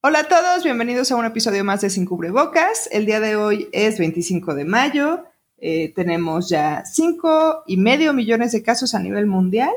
Hola a todos, bienvenidos a un episodio más de Sin Cubrebocas. El día de hoy es 25 de mayo. Eh, tenemos ya 5 y medio millones de casos a nivel mundial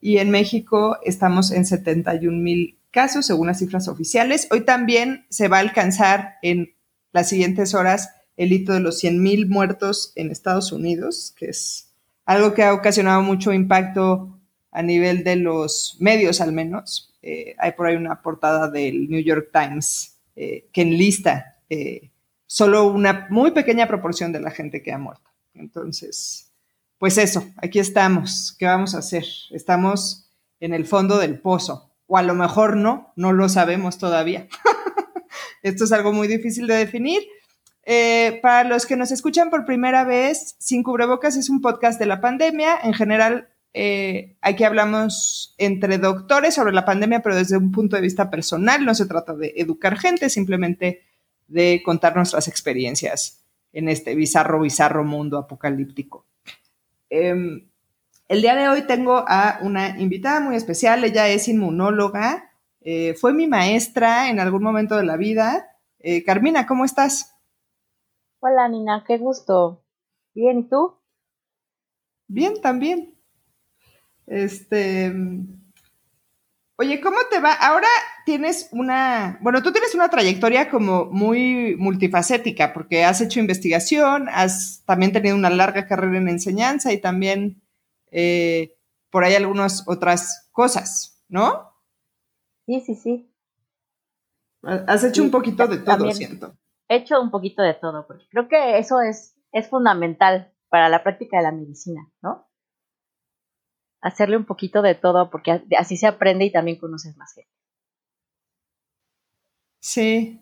y en México estamos en 71 mil casos según las cifras oficiales. Hoy también se va a alcanzar en las siguientes horas el hito de los 100 mil muertos en Estados Unidos, que es algo que ha ocasionado mucho impacto a nivel de los medios al menos. Eh, hay por ahí una portada del New York Times eh, que enlista eh, solo una muy pequeña proporción de la gente que ha muerto. Entonces, pues eso, aquí estamos. ¿Qué vamos a hacer? Estamos en el fondo del pozo, o a lo mejor no, no lo sabemos todavía. Esto es algo muy difícil de definir. para los que nos escuchan por primera vez, Sin Cubrebocas es un podcast de la pandemia. En general, eh, aquí hablamos entre doctores sobre la pandemia, pero desde un punto de vista personal. No se trata de educar gente, simplemente de contar nuestras experiencias en este bizarro, bizarro mundo apocalíptico. Em, el día de hoy tengo a una invitada muy especial. Ella es inmunóloga. Eh, fue mi maestra en algún momento de la vida. Eh, Carmina, ¿cómo estás? Hola, Nina, qué gusto. Bien, ¿y tú? Bien, también. Este, oye, ¿cómo te va? Ahora tienes una, bueno, tú tienes una trayectoria como muy multifacética, porque has hecho investigación, has también tenido una larga carrera en enseñanza y también eh, por ahí algunas otras cosas, ¿no? Sí, sí, sí. Has hecho un poquito de todo, siento. He hecho un poquito de todo, porque creo que eso es, es fundamental para la práctica de la medicina, ¿no? Hacerle un poquito de todo porque así se aprende y también conoces más gente. Sí.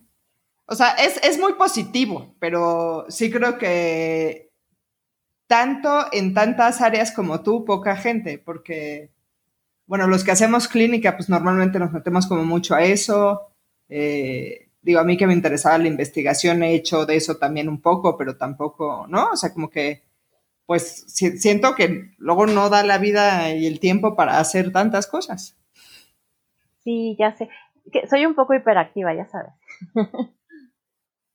O sea, es, muy positivo, pero sí creo que tanto en tantas áreas como tú, poca gente, porque, bueno, los que hacemos clínica, pues normalmente nos metemos como mucho a eso. Eh, digo, a mí que me interesaba la investigación, he hecho de eso también un poco, pero tampoco, ¿no? O sea, como que pues siento que luego no da la vida y el tiempo para hacer tantas cosas. Sí, ya sé. Que soy un poco hiperactiva, ya sabes.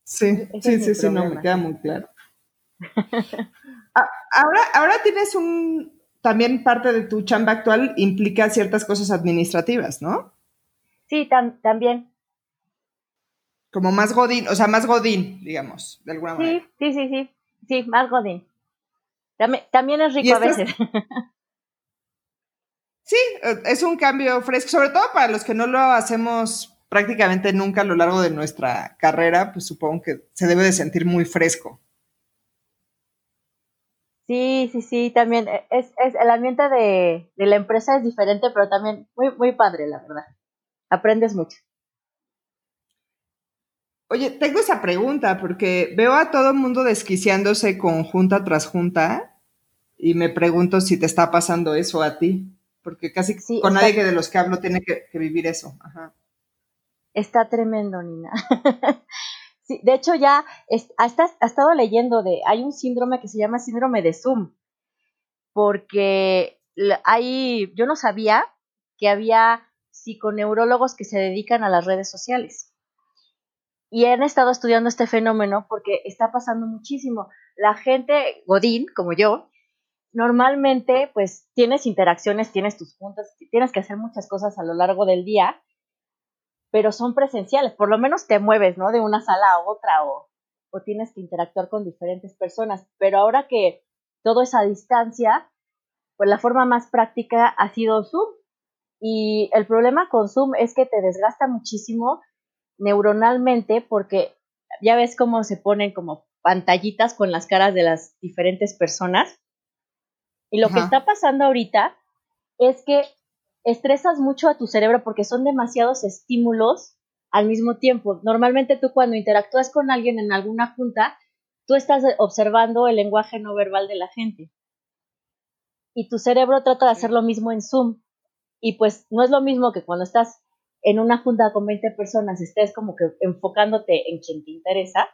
Sí, sí, sí, sí, no, me queda muy claro. Ah, ahora, ahora tienes un, también parte de tu chamba actual implica ciertas cosas administrativas, ¿no? Sí, también. Como más godín, o sea, más godín, digamos, de alguna manera. Sí, sí, sí, sí, sí, más godín. También, es rico a veces. Sí, es un cambio fresco, sobre todo para los que no lo hacemos prácticamente nunca a lo largo de nuestra carrera, pues supongo que se debe de sentir muy fresco. Sí, sí, sí, también e, es, es el ambiente de, de, la empresa es diferente, pero también muy, muy padre, la verdad. Aprendes mucho. Oye, tengo esa pregunta porque veo a todo el mundo desquiciándose con junta tras junta y me pregunto si te está pasando eso a ti, porque casi con nadie que de los que hablo tiene que, vivir eso. Está tremendo, Nina. sí, de hecho, ya ha estado leyendo de, hay un síndrome que se llama síndrome de Zoom, porque hay, yo no sabía que había psiconeurólogos que se dedican a las redes sociales. Y han estado estudiando este fenómeno porque está pasando muchísimo. La gente, Godín, como yo, normalmente pues tienes interacciones, tienes tus juntas, tienes que hacer muchas cosas a lo largo del día, pero son presenciales, por lo menos te mueves, ¿no? De una sala a otra o, o tienes que interactuar con diferentes personas, pero ahora que todo es a distancia, pues la forma más práctica ha sido Zoom. Y el problema con Zoom es que te desgasta muchísimo neuronalmente porque ya ves cómo se ponen como pantallitas con las caras de las diferentes personas y lo que está pasando ahorita es que estresas mucho a tu cerebro porque son demasiados estímulos al mismo tiempo. Normalmente tú cuando interactúas con alguien en alguna junta, tú estás observando el lenguaje no verbal de la gente. Y tu cerebro trata de hacer lo mismo en Zoom. Y pues no es lo mismo que cuando estás en una junta con 20 personas, estés como que enfocándote en quien te interesa,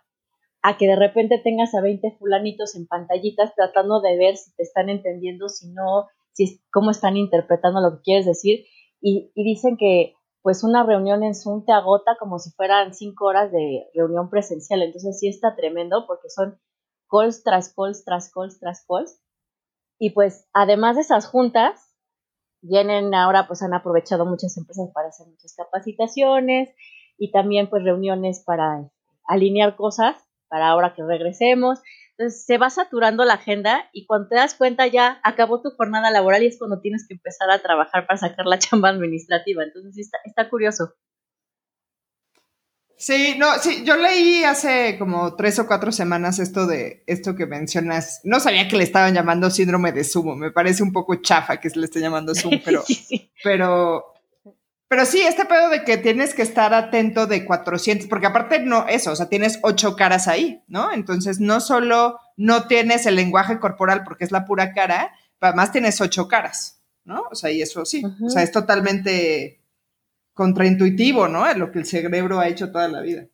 a que de repente tengas a 20 fulanitos en pantallitas tratando de ver si te están entendiendo, si no, si cómo están interpretando lo que quieres decir. Y, dicen que pues una reunión en Zoom te agota como si fueran cinco horas de reunión presencial. Entonces sí está tremendo porque son calls tras calls, tras calls, tras calls. Y pues además de esas juntas, vienen ahora, pues han aprovechado muchas empresas para hacer muchas capacitaciones y también pues reuniones para alinear cosas para ahora que regresemos. Entonces se va saturando la agenda y cuando te das cuenta ya acabó tu jornada laboral y es cuando tienes que empezar a trabajar para sacar la chamba administrativa. Entonces está, está curioso. Sí, no, sí, yo leí hace como tres o cuatro semanas esto de esto que mencionas. No sabía que le estaban llamando síndrome de sumo. Me parece un poco chafa que se le esté llamando sumo, pero, pero, pero sí, este pedo de que tienes que estar atento de 400, porque aparte no eso, o sea, tienes ocho caras ahí, ¿no? Entonces no solo no tienes el lenguaje corporal porque es la pura cara, además tienes ocho caras, ¿no? O sea, y eso sí, o sea, es totalmente contraintuitivo, ¿no? Es lo que el cerebro ha hecho toda la vida.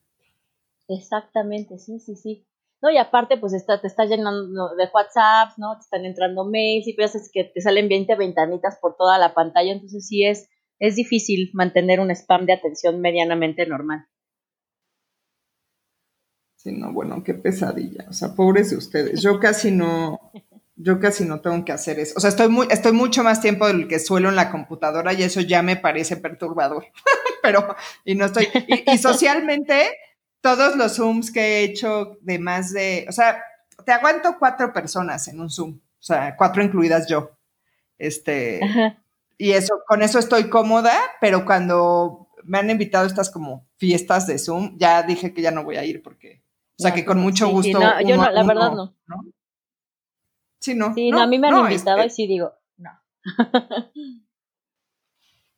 Exactamente, sí, sí, sí. No, y aparte, pues está, te está llenando de WhatsApp, ¿no? Te están entrando mails y piensas que te salen 20 ventanitas por toda la pantalla, entonces sí es, es difícil mantener un spam de atención medianamente normal. Sí, no, bueno, qué pesadilla. O sea, pobres de ustedes. Yo casi no, yo casi no tengo que hacer eso. O sea, estoy, muy, estoy mucho más tiempo del que suelo en la computadora y eso ya me parece perturbador. Pero, y no estoy. Y, socialmente, todos los Zooms que he hecho de más de. O sea, te aguanto cuatro personas en un Zoom. O sea, cuatro incluidas yo. Este. Y eso, con eso estoy cómoda, pero cuando me han invitado a estas como fiestas de Zoom, ya dije que ya no voy a ir porque. O sea, que con mucho gusto. yo no, la verdad no. ¿no? Sí, no. Sí, no, a mí me han invitado y sí digo, no.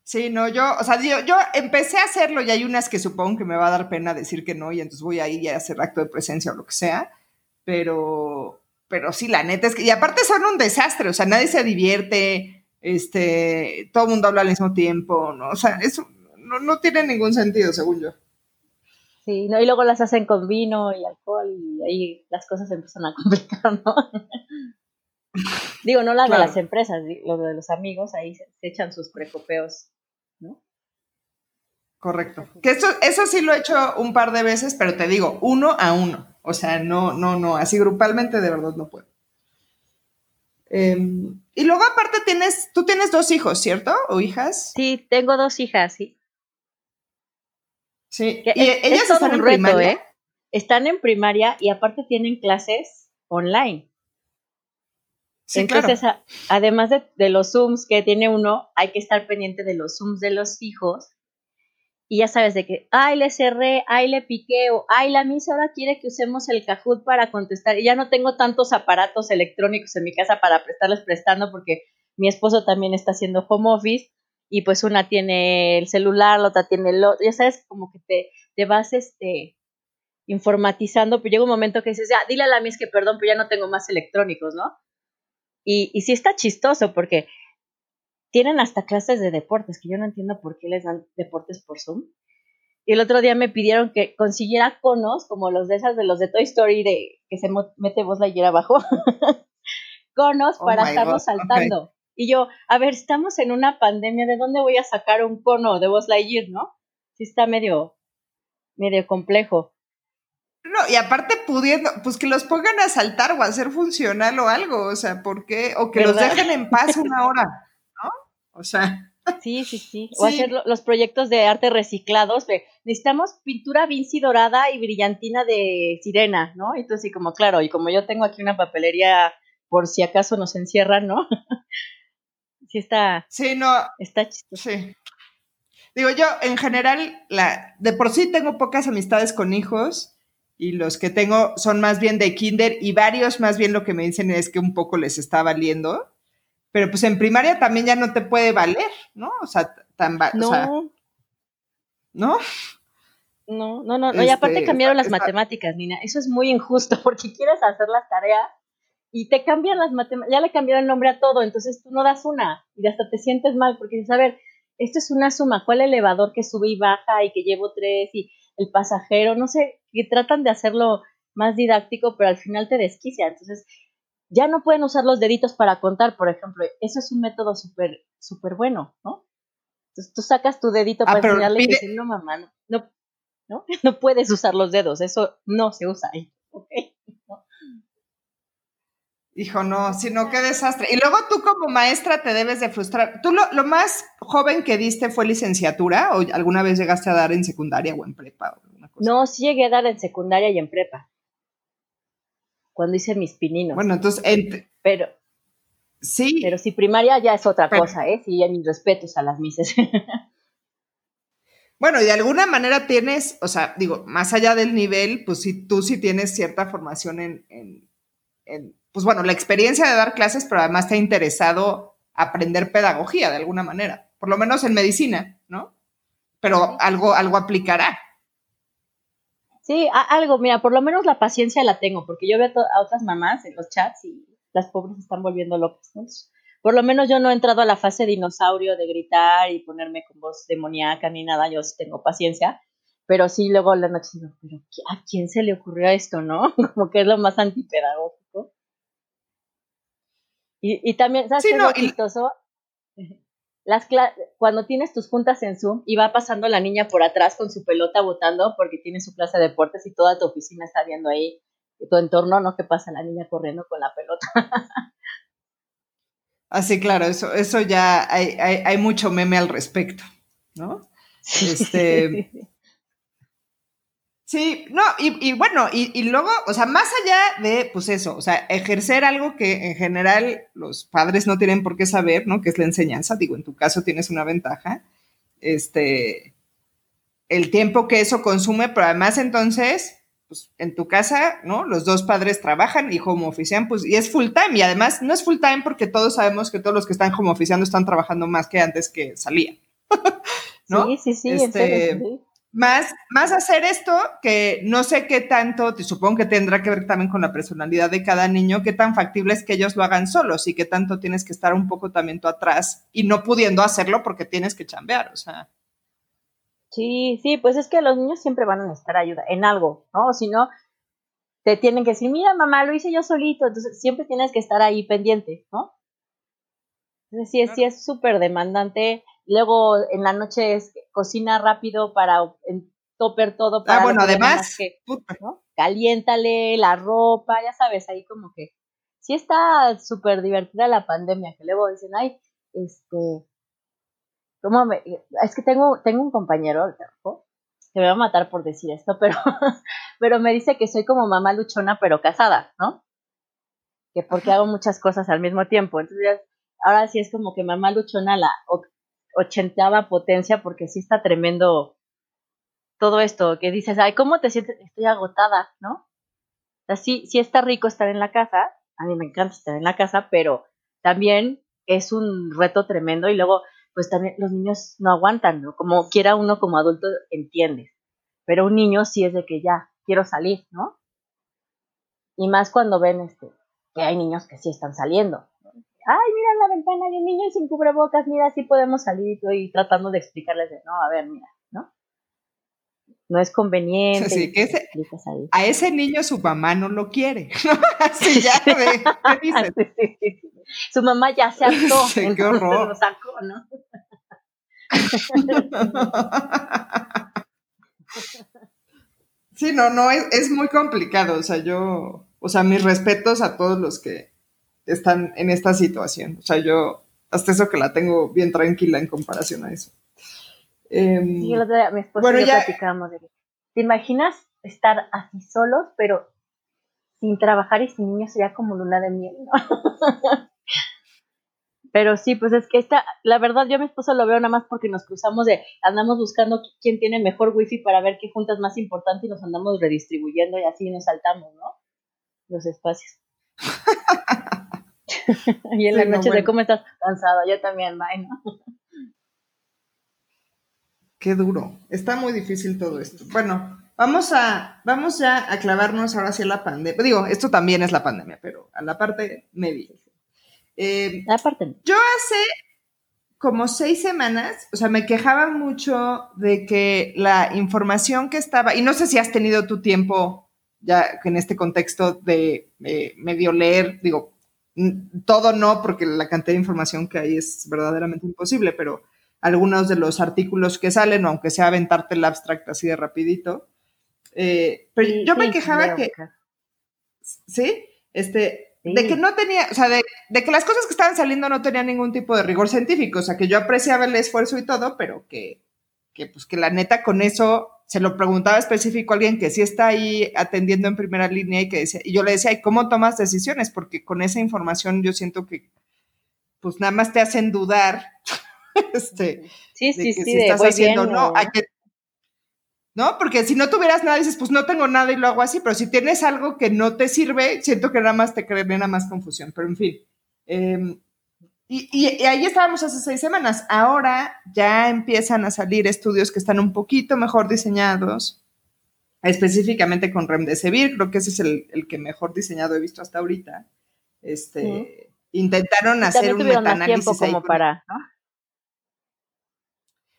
sí, no, yo, o sea, yo, yo, empecé a hacerlo y hay unas que supongo que me va a dar pena decir que no y entonces voy a ir a hacer acto de presencia o lo que sea, pero, pero sí, la neta es que, y aparte son un desastre, o sea, nadie se divierte, este, todo el mundo habla al mismo tiempo, ¿no? O sea, eso no, no tiene ningún sentido, según yo. Sí, no, y luego las hacen con vino y alcohol y ahí las cosas se empiezan a complicar, ¿no? Digo, no las de las empresas, lo de los amigos, ahí se, echan sus precopeos, ¿no? Correcto. Que eso, eso sí lo he hecho un par de veces, pero te digo, uno a uno. O sea, no, no, no, así grupalmente de verdad no puedo. Em, y luego aparte tienes, tú tienes dos hijos, ¿cierto? ¿O hijas? Sí, tengo dos hijas, sí. Sí, y ellas están en primaria. ¿eh? Están en primaria y aparte tienen clases online. Entonces, además de, los Zooms que tiene uno, hay que estar pendiente de los Zooms de los hijos. Y ya sabes de que, ay, le cerré, ay, le piqué, o ay, la misa ahora quiere que usemos el Kahoot para contestar. Y ya no tengo tantos aparatos electrónicos en mi casa para prestarles prestando porque mi esposo también está haciendo home office y pues una tiene el celular, la otra tiene el otro. Ya sabes, como que te, te vas este, informatizando, pero llega un momento que dices, ya, dile a la mis que perdón, pero ya no tengo más electrónicos, ¿no? Y, y sí está chistoso porque tienen hasta clases de deportes, que yo no entiendo por qué les dan deportes por Zoom. Y el otro día me pidieron que consiguiera conos, como los de esas de los de Toy Story, de que se mete voz la abajo. conos oh para estarnos saltando. Y yo, a ver, estamos en una pandemia, ¿de dónde voy a sacar un cono de voz Lightyear, no? Sí está medio, medio complejo. No, y aparte pudiendo, pues que los pongan a saltar o a hacer funcional o algo, o sea, ¿por qué? O que los dejen en paz una hora. O sea. Sí, sí, sí. O hacer los proyectos de arte reciclados. necesitamos pintura Vinci dorada y brillantina de sirena, ¿no? Entonces, sí, como claro, y como yo tengo aquí una papelería por si acaso nos encierran, ¿no? sí está. Sí, no. Está chistoso. Sí. Digo, yo en general, la, de por sí tengo pocas amistades con hijos y los que tengo son más bien de kinder y varios más bien lo que me dicen es que un poco les está valiendo. Pero pues en primaria también ya no te puede valer, ¿no? O sea, tan no. O sea, ¿no? No, no, no, y aparte este, cambiaron las matemáticas, Nina. Eso es muy injusto porque quieres hacer las tareas y te cambian las matemáticas, ya le cambiaron el nombre a todo, entonces tú no das una y hasta te sientes mal porque dices, a ver, esto es una suma, ¿cuál elevador que sube y baja y que llevo tres y el pasajero, no sé, que tratan de hacerlo más didáctico, pero al final te desquicia. Entonces, ya no pueden usar los deditos para contar, por ejemplo. Eso es un método súper, súper bueno, ¿no? Entonces tú sacas tu dedito ah, para enseñarle y dices, no, mamá, no, no, no, no puedes usar los dedos, eso no se usa ahí. Okay. Hijo, no, sino qué desastre. Y luego tú como maestra te debes de frustrar. ¿Tú lo, más joven que diste fue licenciatura o alguna vez llegaste a dar en secundaria o en prepa? No, sí llegué a dar en secundaria y en prepa. Cuando hice mis pininos. Bueno, entonces... Pero... Sí. Pero si primaria ya es otra cosa, ¿eh? Sí, ya mis respetos a las mises. Bueno, y de alguna manera tienes, o sea, digo, más allá del nivel, pues sí, tú sí tienes cierta formación en, en pues bueno, la experiencia de dar clases, pero además te ha interesado aprender pedagogía de alguna manera, por lo menos en medicina, ¿no? Pero algo, algo aplicará. Sí, algo, mira, por lo menos la paciencia la tengo, porque yo veo a otras mamás en los chats y las pobres están volviendo locas, ¿no? Por lo menos yo no he entrado a la fase dinosaurio de gritar y ponerme con voz demoníaca ni nada, yo sí tengo paciencia, pero sí luego la noche digo, pero ¿a quién se le ocurrió esto, no? Como que es lo más antipedagógico. Y, también, ¿sabes qué es lo chistoso? Las cuando tienes tus juntas en Zoom y va pasando la niña por atrás con su pelota botando porque tiene su clase de deportes y toda tu oficina está viendo ahí tu entorno, ¿no? Que pasa la niña corriendo con la pelota. Así, claro, eso, eso ya hay, hay, hay mucho meme al respecto, ¿no? Este, Sí, no, y, bueno, y, luego, o sea, más allá de, pues eso, o sea, ejercer algo que en general los padres no tienen por qué saber, ¿no? Que es la enseñanza, digo, en tu caso tienes una ventaja, este, el tiempo que eso consume, pero además entonces, pues en tu casa, ¿no? Los dos padres trabajan y home ofician, pues, y es full time, y además no es full time porque todos sabemos que todos los que están home oficiando están trabajando más que antes que salían. ¿No? Sí, sí, sí, este, más, más hacer esto, que no sé qué tanto, te supongo que tendrá que ver también con la personalidad de cada niño, qué tan factible es que ellos lo hagan solos y qué tanto tienes que estar un poco también tú atrás y no pudiendo hacerlo porque tienes que chambear, o sea. Sí, sí, pues es que los niños siempre van a necesitar ayuda en algo, ¿no? Si no, te tienen que decir, mira, mamá, lo hice yo solito, entonces siempre tienes que estar ahí pendiente, ¿no? Entonces sí, sí es súper demandante Luego en la noche es cocina rápido para topper todo. Para ah, bueno, además. Que, Caliéntale la ropa, ya sabes, ahí como que. Sí está súper divertida la pandemia, que luego dicen, ay, este. ¿Cómo me.? Es que tengo, tengo un compañero que me va a matar por decir esto, pero, pero me dice que soy como mamá luchona, pero casada, ¿no? Que porque hago muchas cosas al mismo tiempo. Entonces, ahora sí es como que mamá luchona la ochentava potencia porque sí está tremendo todo esto, que dices, ay, ¿cómo te sientes? Estoy agotada, ¿no? O sí, está rico estar en la casa, a mí me encanta estar en la casa, pero también es un reto tremendo y luego, pues también los niños no aguantan, ¿no? Como quiera uno como adulto entiendes, pero un niño sí es de que ya, quiero salir, ¿no? Y más cuando ven este, que hay niños que sí están saliendo, ay, mira la ventana hay un niño sin cubrebocas, mira, sí podemos salir. Y tratando de explicarles de, no, a ver, mira, ¿no? No es conveniente. Sí, ese, a ese niño su mamá no lo quiere. Así ya, ¿qué dices? Su mamá ya se hartó. Sí, qué horror. Lo sacó, ¿no? Sí, no, no, es, es muy complicado. O sea, yo, o sea, mis respetos a todos los que están en esta situación. O sea, yo hasta eso que la tengo bien tranquila en comparación a eso. Em, sí, mi esposa y yo platicamos de ¿te imaginas estar así solos, pero sin trabajar y sin niños sería como luna de miel, Pero sí, pues es que esta, la verdad, yo a mi esposo lo veo nada más porque nos cruzamos de, andamos buscando quién tiene mejor wifi para ver qué junta es más importante y nos andamos redistribuyendo y así nos saltamos, ¿no? Los espacios. Y en la noche de cómo estás cansado, yo también, May, Qué duro. Está muy difícil todo esto. Bueno, vamos a, vamos ya a clavarnos ahora sí a la pandemia. Digo, esto también es la pandemia, pero a la parte media. Eh, la parte. Yo hace como seis semanas, o sea, me quejaba mucho de que la información que estaba, y no sé si has tenido tu tiempo ya en este contexto de eh, medio leer, digo, todo no, porque la cantidad de información que hay es verdaderamente imposible, pero algunos de los artículos que salen, aunque sea aventarte el abstract así de rapidito. Eh, pero yo me quejaba que... ¿Sí? Este, de que no tenía, o sea, de, que las cosas que estaban saliendo no tenían ningún tipo de rigor científico, o sea, que yo apreciaba el esfuerzo y todo, pero que, que pues que la neta con eso se lo preguntaba específico a alguien que sí está ahí atendiendo en primera línea y que decía, y yo le decía, ¿y cómo tomas decisiones? Porque con esa información yo siento que pues nada más te hacen dudar este, sí, sí, sí, si estás haciendo no, ¿no? Porque si no tuvieras nada, dices, pues no tengo nada y lo hago así, pero si tienes algo que no te sirve, siento que nada más te nada más confusión, pero en fin. Em, y, ahí estábamos hace seis semanas. Ahora ya empiezan a salir estudios que están un poquito mejor diseñados, específicamente con Remdesivir, creo que ese es el, que mejor diseñado he visto hasta ahorita. Este, Intentaron hacer un metaanálisis como para,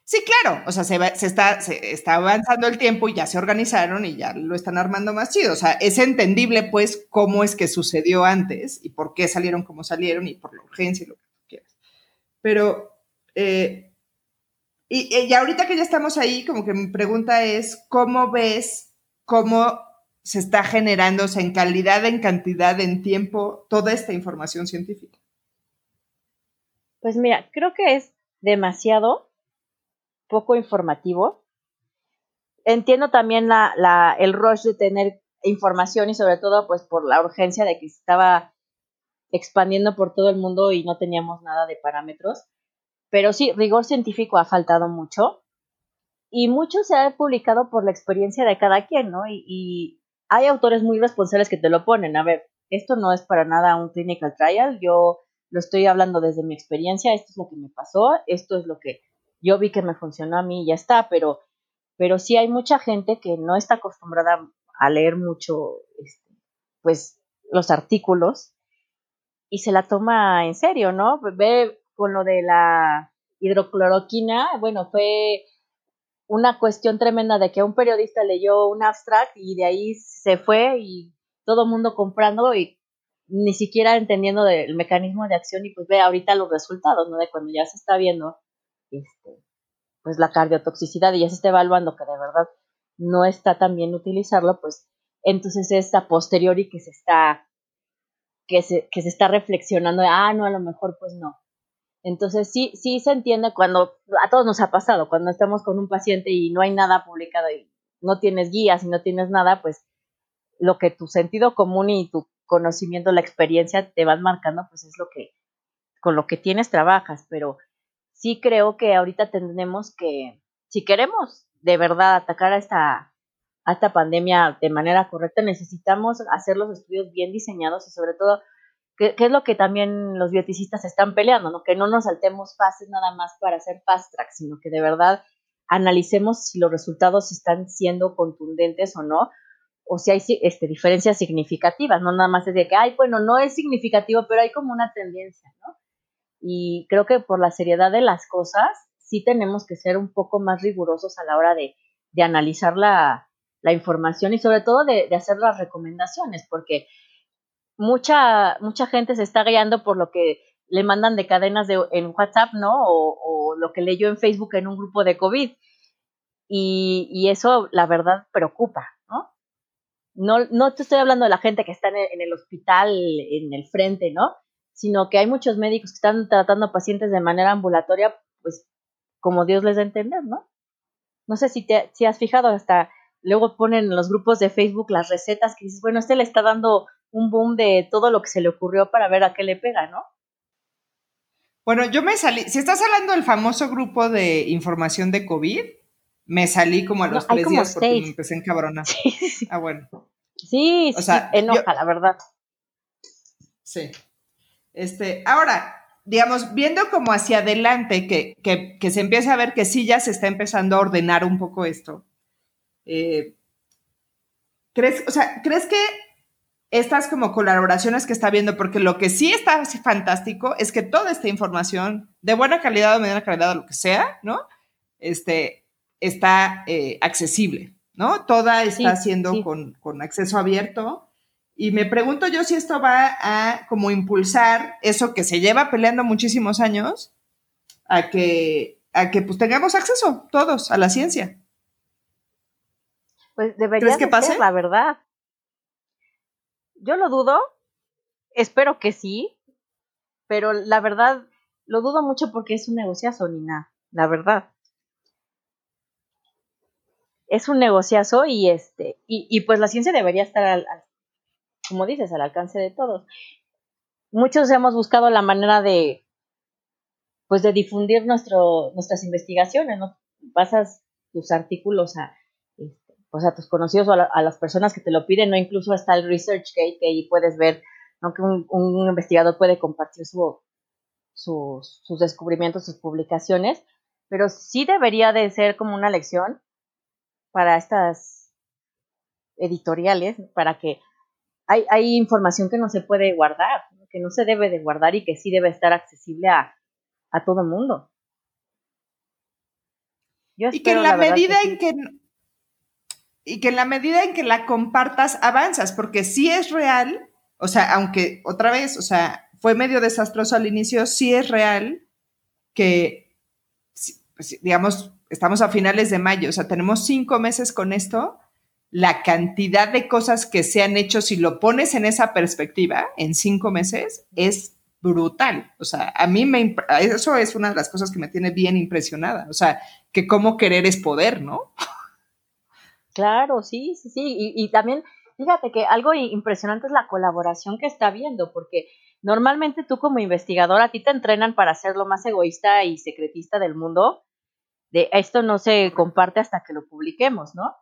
Sí, claro, o sea, se, está, se está avanzando el tiempo y ya se organizaron y ya lo están armando más chido. O sea, es entendible, pues, cómo es que sucedió antes y por qué salieron como salieron y por la urgencia y lo que. Pero, eh, y, y, ahorita que ya estamos ahí, como que mi pregunta es, ¿cómo ves cómo se está generando, en calidad, en cantidad, en tiempo, toda esta información científica? Pues mira, creo que es demasiado poco informativo. Entiendo también la, el rush de tener información y sobre todo pues por la urgencia de que estaba expandiendo por todo el mundo y no teníamos nada de parámetros. Pero sí, rigor científico ha faltado mucho y mucho se ha publicado por la experiencia de cada quien, ¿no? Y, y, hay autores muy responsables que te lo ponen. A ver, esto no es para nada un clinical trial, yo lo estoy hablando desde mi experiencia, esto es lo que me pasó, esto es lo que yo vi que me funcionó a mí y ya está, pero, pero sí hay mucha gente que no está acostumbrada a leer mucho, este, pues, los artículos y se la toma en serio, ¿no? Ve con lo de la hidrocloroquina, bueno, fue una cuestión tremenda de que un periodista leyó un abstract y de ahí se fue y todo el mundo comprando y ni siquiera entendiendo el mecanismo de acción y pues ve ahorita los resultados, ¿no? De cuando ya se está viendo este, pues la cardiotoxicidad y ya se está evaluando que de verdad no está tan bien utilizarlo, pues entonces esta posteriori que se está que se, que se está reflexionando, ah, no, a lo mejor pues no. Entonces sí, sí se entiende cuando, a todos nos ha pasado, cuando estamos con un paciente y no hay nada publicado y no tienes guías y no tienes nada, pues lo que tu sentido común y tu conocimiento, la experiencia te van marcando, pues es lo que, con lo que tienes trabajas, pero sí creo que ahorita tenemos que, si queremos de verdad atacar a esta, a esta pandemia de manera correcta, necesitamos hacer los estudios bien diseñados y sobre todo, que, es lo que también los bioticistas están peleando, ¿no? Que no nos saltemos fases nada más para hacer fast track, sino que de verdad analicemos si los resultados están siendo contundentes o no, o si hay este, diferencias significativas, no nada más es de que, ay, bueno, no es significativo, pero hay como una tendencia, ¿no? y creo que por la seriedad de las cosas sí tenemos que ser un poco más rigurosos a la hora de, de analizar la, la, información y sobre todo de, hacer las recomendaciones, porque mucha, mucha gente se está guiando por lo que le mandan de cadenas de, en WhatsApp, ¿no? O, lo que leyó en Facebook en un grupo de COVID. Y, eso, la verdad, preocupa, ¿no? No, no te estoy hablando de la gente que está en el, en el hospital, en el frente, ¿no? sino que hay muchos médicos que están tratando a pacientes de manera ambulatoria, pues como Dios les da a entender, ¿no? No sé si te si has fijado, hasta luego ponen en los grupos de Facebook las recetas que dices, bueno, este le está dando un boom de todo lo que se le ocurrió para ver a qué le pega, ¿no? Bueno, yo me salí, si estás hablando del famoso grupo de información de COVID, me salí como a los tres días porque me empecé en cabrona. Ah, bueno. Sí, o sea, enoja, la verdad. Sí. Este, ahora, digamos, viendo como hacia adelante, que, que, se empieza a ver que sí ya se está empezando a ordenar un poco esto. Eh, ¿crees, o sea, ¿crees que estas como colaboraciones que está viendo, porque lo que sí está fantástico es que toda esta información, de buena calidad o mediana calidad o lo que sea, ¿no? Este, está eh, accesible, ¿no? Toda está siendo con, con acceso abierto y me pregunto yo si esto va a como impulsar eso que se lleva peleando muchísimos años, a que, a que pues tengamos acceso todos a la ciencia. Pues debería que pase? la verdad. Yo lo dudo, espero que sí, pero la verdad lo dudo mucho porque es un negociazo, Nina, la verdad. Es un negociazo y este, y, pues la ciencia debería estar al, como dices, al alcance de todos. Muchos hemos buscado la manera de, pues de difundir nuestro, nuestras investigaciones, ¿no? Pasas tus artículos a, pues a tus conocidos o a, las personas que te lo piden, ¿no? Incluso hasta el ResearchGate, que ahí puedes ver, ¿no? Que un, un investigador puede compartir su, sus, sus descubrimientos, sus publicaciones, pero sí debería de ser como una lección para estas editoriales, para que hay, hay información que no se puede guardar, que no se debe de guardar y que sí debe estar accesible a, a todo el mundo. y que en la, medida en que y que en la medida en que la compartas avanzas, porque sí es real, o sea, aunque otra vez, o sea, fue medio desastroso al inicio, sí es real que, pues, digamos, estamos a finales de mayo, o sea, tenemos cinco meses con esto, la cantidad de cosas que se han hecho, si lo pones en esa perspectiva, en cinco meses, es brutal. O sea, a mí me, eso es una de las cosas que me tiene bien impresionada. O sea, que cómo querer es poder, ¿no? Claro, sí, sí, sí. Y, también, fíjate que algo impresionante es la colaboración que está habiendo, porque normalmente tú como investigador a ti te entrenan para ser lo más egoísta y secretista del mundo. De esto no se comparte hasta que lo publiquemos, ¿no?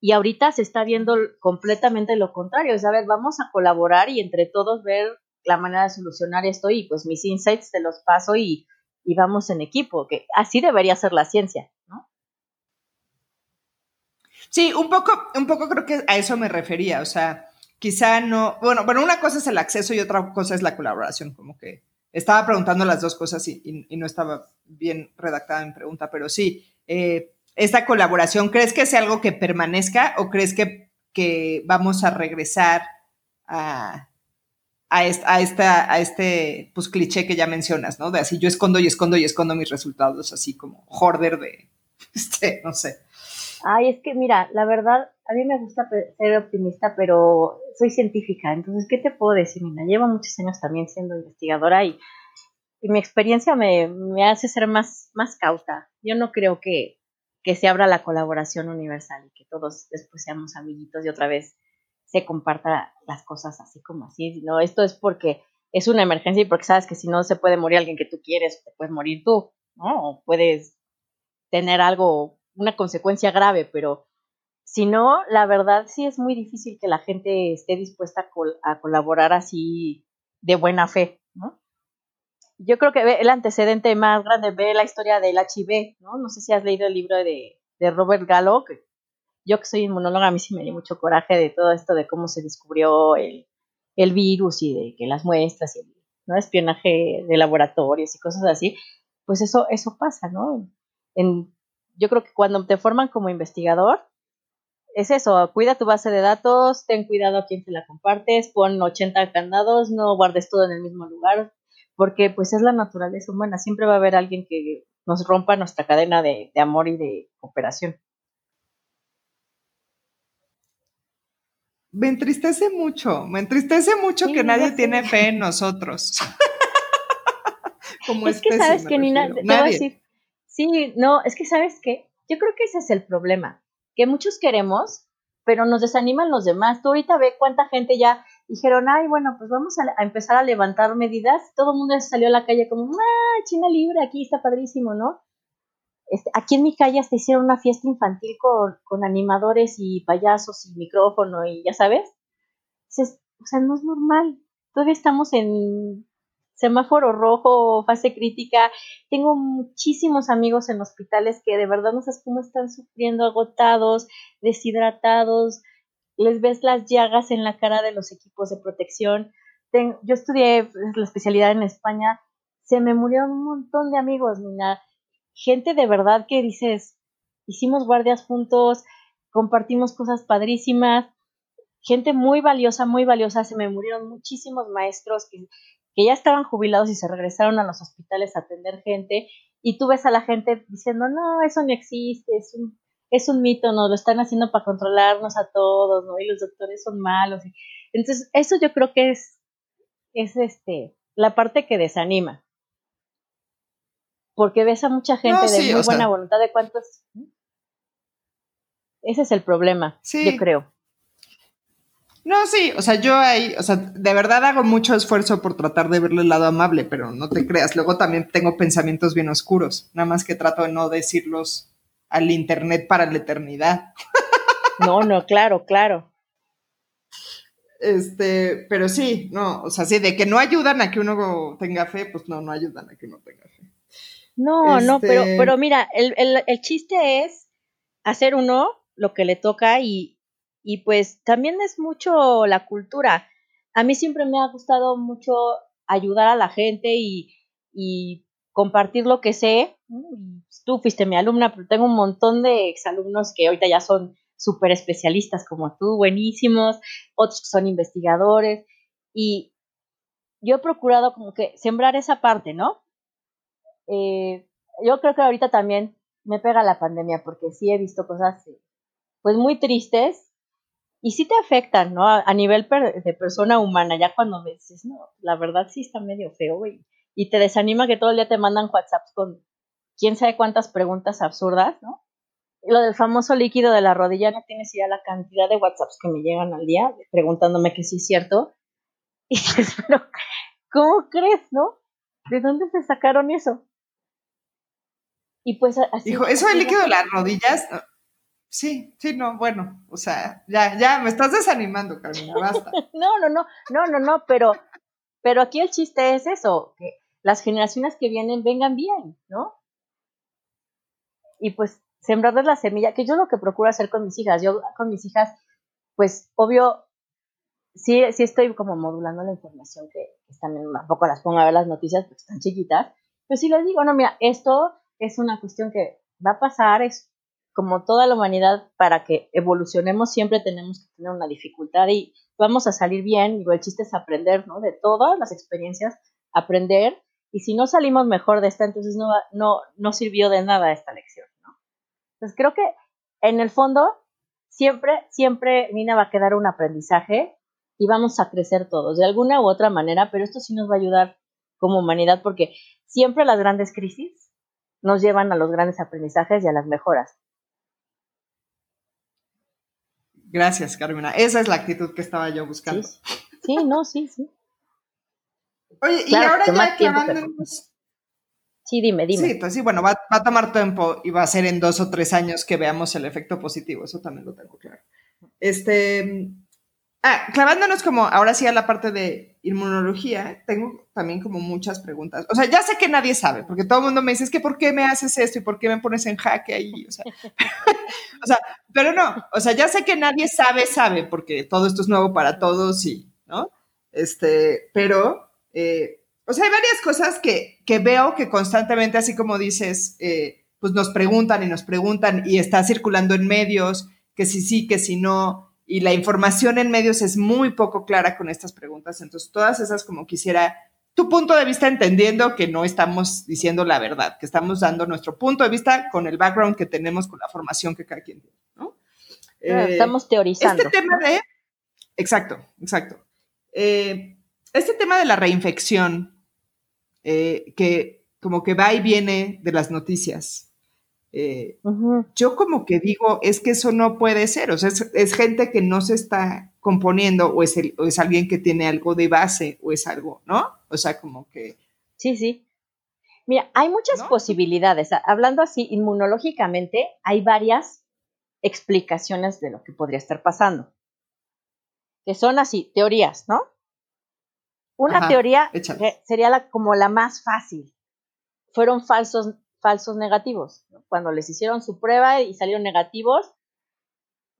Y ahorita se está viendo completamente lo contrario. Es, a ver, vamos a colaborar y entre todos ver la manera de solucionar esto y pues mis insights te los paso y, y vamos en equipo, que así debería ser la ciencia, ¿no? Sí, un poco, un poco creo que a eso me refería, o sea, quizá no, bueno, bueno, una cosa es el acceso y otra cosa es la colaboración, como que estaba preguntando las dos cosas y, no estaba bien redactada mi pregunta, pero sí, eh, esta colaboración, ¿crees que es algo que permanezca o crees que, que vamos a regresar a, a, esta, a, este pues, cliché que ya mencionas, ¿no? De así yo escondo y escondo y escondo mis resultados, así como hoarder de, este, no sé. Ay, es que mira, la verdad, a mí me gusta ser optimista, pero soy científica, entonces, ¿qué te puedo decir? Mira, llevo muchos años también siendo investigadora y, mi experiencia me, hace ser más, más cauta. Yo no creo que, que se abra la colaboración universal y que todos después seamos amiguitos y otra vez se comparta las cosas así como así, no, esto es porque es una emergencia y porque sabes que si no se puede morir alguien que tú quieres, te puedes morir tú, ¿no? O puedes tener algo, una consecuencia grave, pero si no, la verdad sí es muy difícil que la gente esté dispuesta a, colaborar así de buena fe, ¿no? Yo creo que el antecedente más grande ve la historia del HIV, ¿no? No sé si has leído el libro de, de Robert Gallo, que yo que soy inmunóloga, a mí sí me dio mucho coraje de todo esto de cómo se descubrió el, virus y de que las muestras y el espionaje de laboratorios y cosas así, pues eso, eso pasa, ¿no? En, yo creo que cuando te forman como investigador, es eso, cuida tu base de datos, ten cuidado a quién te la compartes, pon 80 candados, no guardes todo en el mismo lugar, porque pues es la naturaleza humana, siempre va a haber alguien que nos rompa nuestra cadena de amor y de cooperación. me entristece mucho, me entristece mucho que nadie tiene fe en nosotros. Como es que sabes que Nina, te voy a decir, sí, no, es que sabes que yo creo que ese es el problema, que muchos queremos, pero nos desaniman los demás. Tú ahorita ve cuánta gente ya dijeron, ay, bueno, pues vamos a, empezar a levantar medidas. Todo el mundo salió a la calle como, ah, China libre, aquí está padrísimo, ¿no? Este, aquí en mi calle hasta hicieron una fiesta infantil con, animadores y payasos y micrófono y ya sabes. o sea, no es normal. Todavía estamos en semáforo rojo, fase crítica. Tengo muchísimos amigos en hospitales que de verdad no sabes cómo están sufriendo, agotados, deshidratados. Les ves las llagas en la cara de los equipos de protección. yo estudié la especialidad en España. Se me murieron un montón de amigos, Nina gente de verdad que dices, hicimos guardias juntos, compartimos cosas padrísimas, gente muy valiosa, muy valiosa, se me murieron muchísimos maestros que, que ya estaban jubilados y se regresaron a los hospitales a atender gente y tú ves a la gente diciendo, no, eso no existe, es un, es un mito, no, lo están haciendo para controlarnos a todos, ¿no? Y los doctores son malos. Entonces, eso yo creo que es, es este, la parte que desanima. Porque ves a mucha gente de muy buena voluntad de cuántos... Ese es el problema, yo creo. No, sí, o sea, yo ahí, o sea, de verdad hago mucho esfuerzo por tratar de verle el lado amable, pero no te creas. Luego también tengo pensamientos bien oscuros, nada más que trato de no decirlos al internet para la eternidad. No, no, claro, claro. Este, pero sí, no, o sea, sí, de que no ayudan a que uno tenga fe, pues no, no ayudan a que uno tenga fe. No, no, pero, este pero mira, el, el, el chiste es hacer uno lo que le toca y, y pues también es mucho la cultura. A mí siempre me ha gustado mucho ayudar a la gente y, compartir lo que sé. Tú fuiste mi alumna, pero tengo un montón de exalumnos que ahorita ya son súper especialistas como tú, buenísimos, otros que son investigadores. Y yo he procurado como que sembrar esa parte, ¿no? Eh, yo creo que ahorita también me pega la pandemia porque sí he visto cosas pues muy tristes y sí te afectan, ¿no? A, nivel de persona humana, ya cuando me dices, no, la verdad sí está medio feo, güey. Y te desanima que todo el día te mandan WhatsApps con quién sabe cuántas preguntas absurdas, ¿no? Y lo del famoso líquido de la rodilla, no tienes idea la cantidad de WhatsApps que me llegan al día preguntándome que sí es cierto. Y dices, pero, ¿cómo crees, no? ¿De dónde se sacaron eso? Y pues así. Dijo, eso del líquido de las rodillas, Sí, sí, no, bueno, o sea, ya, ya, me estás desanimando, Carmina, basta. no, no, no, no, no, no, pero, pero aquí el chiste es eso, que las generaciones que vienen vengan bien, ¿no? Y pues sembrarles la semilla, que yo lo que procuro hacer con mis hijas, yo con mis hijas, pues obvio, sí, sí estoy como modulando la información que, también tampoco las pongo a ver las noticias porque están chiquitas, pero sí les digo, no, mira, esto es una cuestión que va a pasar, es como toda la humanidad, para que evolucionemos siempre tenemos que tener una dificultad y vamos a salir bien. Digo, el chiste es aprender, ¿no? De todas las experiencias, aprender. Y si no salimos mejor de esta, entonces no, no, no sirvió de nada esta lección, ¿no? Entonces creo que en el fondo siempre, siempre, Nina, va a quedar un aprendizaje y vamos a crecer todos de alguna u otra manera, pero esto sí nos va a ayudar como humanidad porque siempre las grandes crisis nos llevan a los grandes aprendizajes y a las mejoras. Gracias, Carmina. Esa es la actitud que estaba yo buscando. Sí, no, sí, sí. Oye, y ahora ya clavándonos. Sí, dime, dime. Sí, pues sí, bueno, va, a tomar tiempo y va a ser en dos o tres años que veamos el efecto positivo, eso también lo tengo claro. Este, Ah, clavándonos como ahora sí a la parte de inmunología, tengo también como muchas preguntas. O sea, ya sé que nadie sabe, porque todo el mundo me dice, es que ¿por qué me haces esto y por qué me pones en jaque ahí? O sea, pero no, o sea, ya sé que nadie sabe, sabe, porque todo esto es nuevo para todos y, ¿no? Este, pero, eh, o sea, hay varias cosas que, que, veo que constantemente, así como dices, eh, pues nos preguntan y nos preguntan y está circulando en medios, que si sí, que si no, y la información en medios es muy poco clara con estas preguntas. Entonces, todas esas como quisiera tu punto de vista entendiendo que no estamos diciendo la verdad, que estamos dando nuestro punto de vista con el background que tenemos, con la formación que cada quien tiene, ¿no? Eh, estamos teorizando. Este tema de... Exacto, exacto. Eh, este tema de la reinfección, eh, que como que va y viene de las noticias, eh, yo como que digo, es que eso no puede ser, o sea, es, gente que no se está componiendo o es, es alguien que tiene algo de base o es algo, ¿no? O sea, como que... Sí, sí. Mira, hay muchas posibilidades. Hablando así, inmunológicamente, hay varias explicaciones de lo que podría estar pasando. Que son así, teorías, ¿no? Una teoría sería la, como la más fácil. Fueron falsos falsos negativos. Cuando les hicieron su prueba y salieron negativos,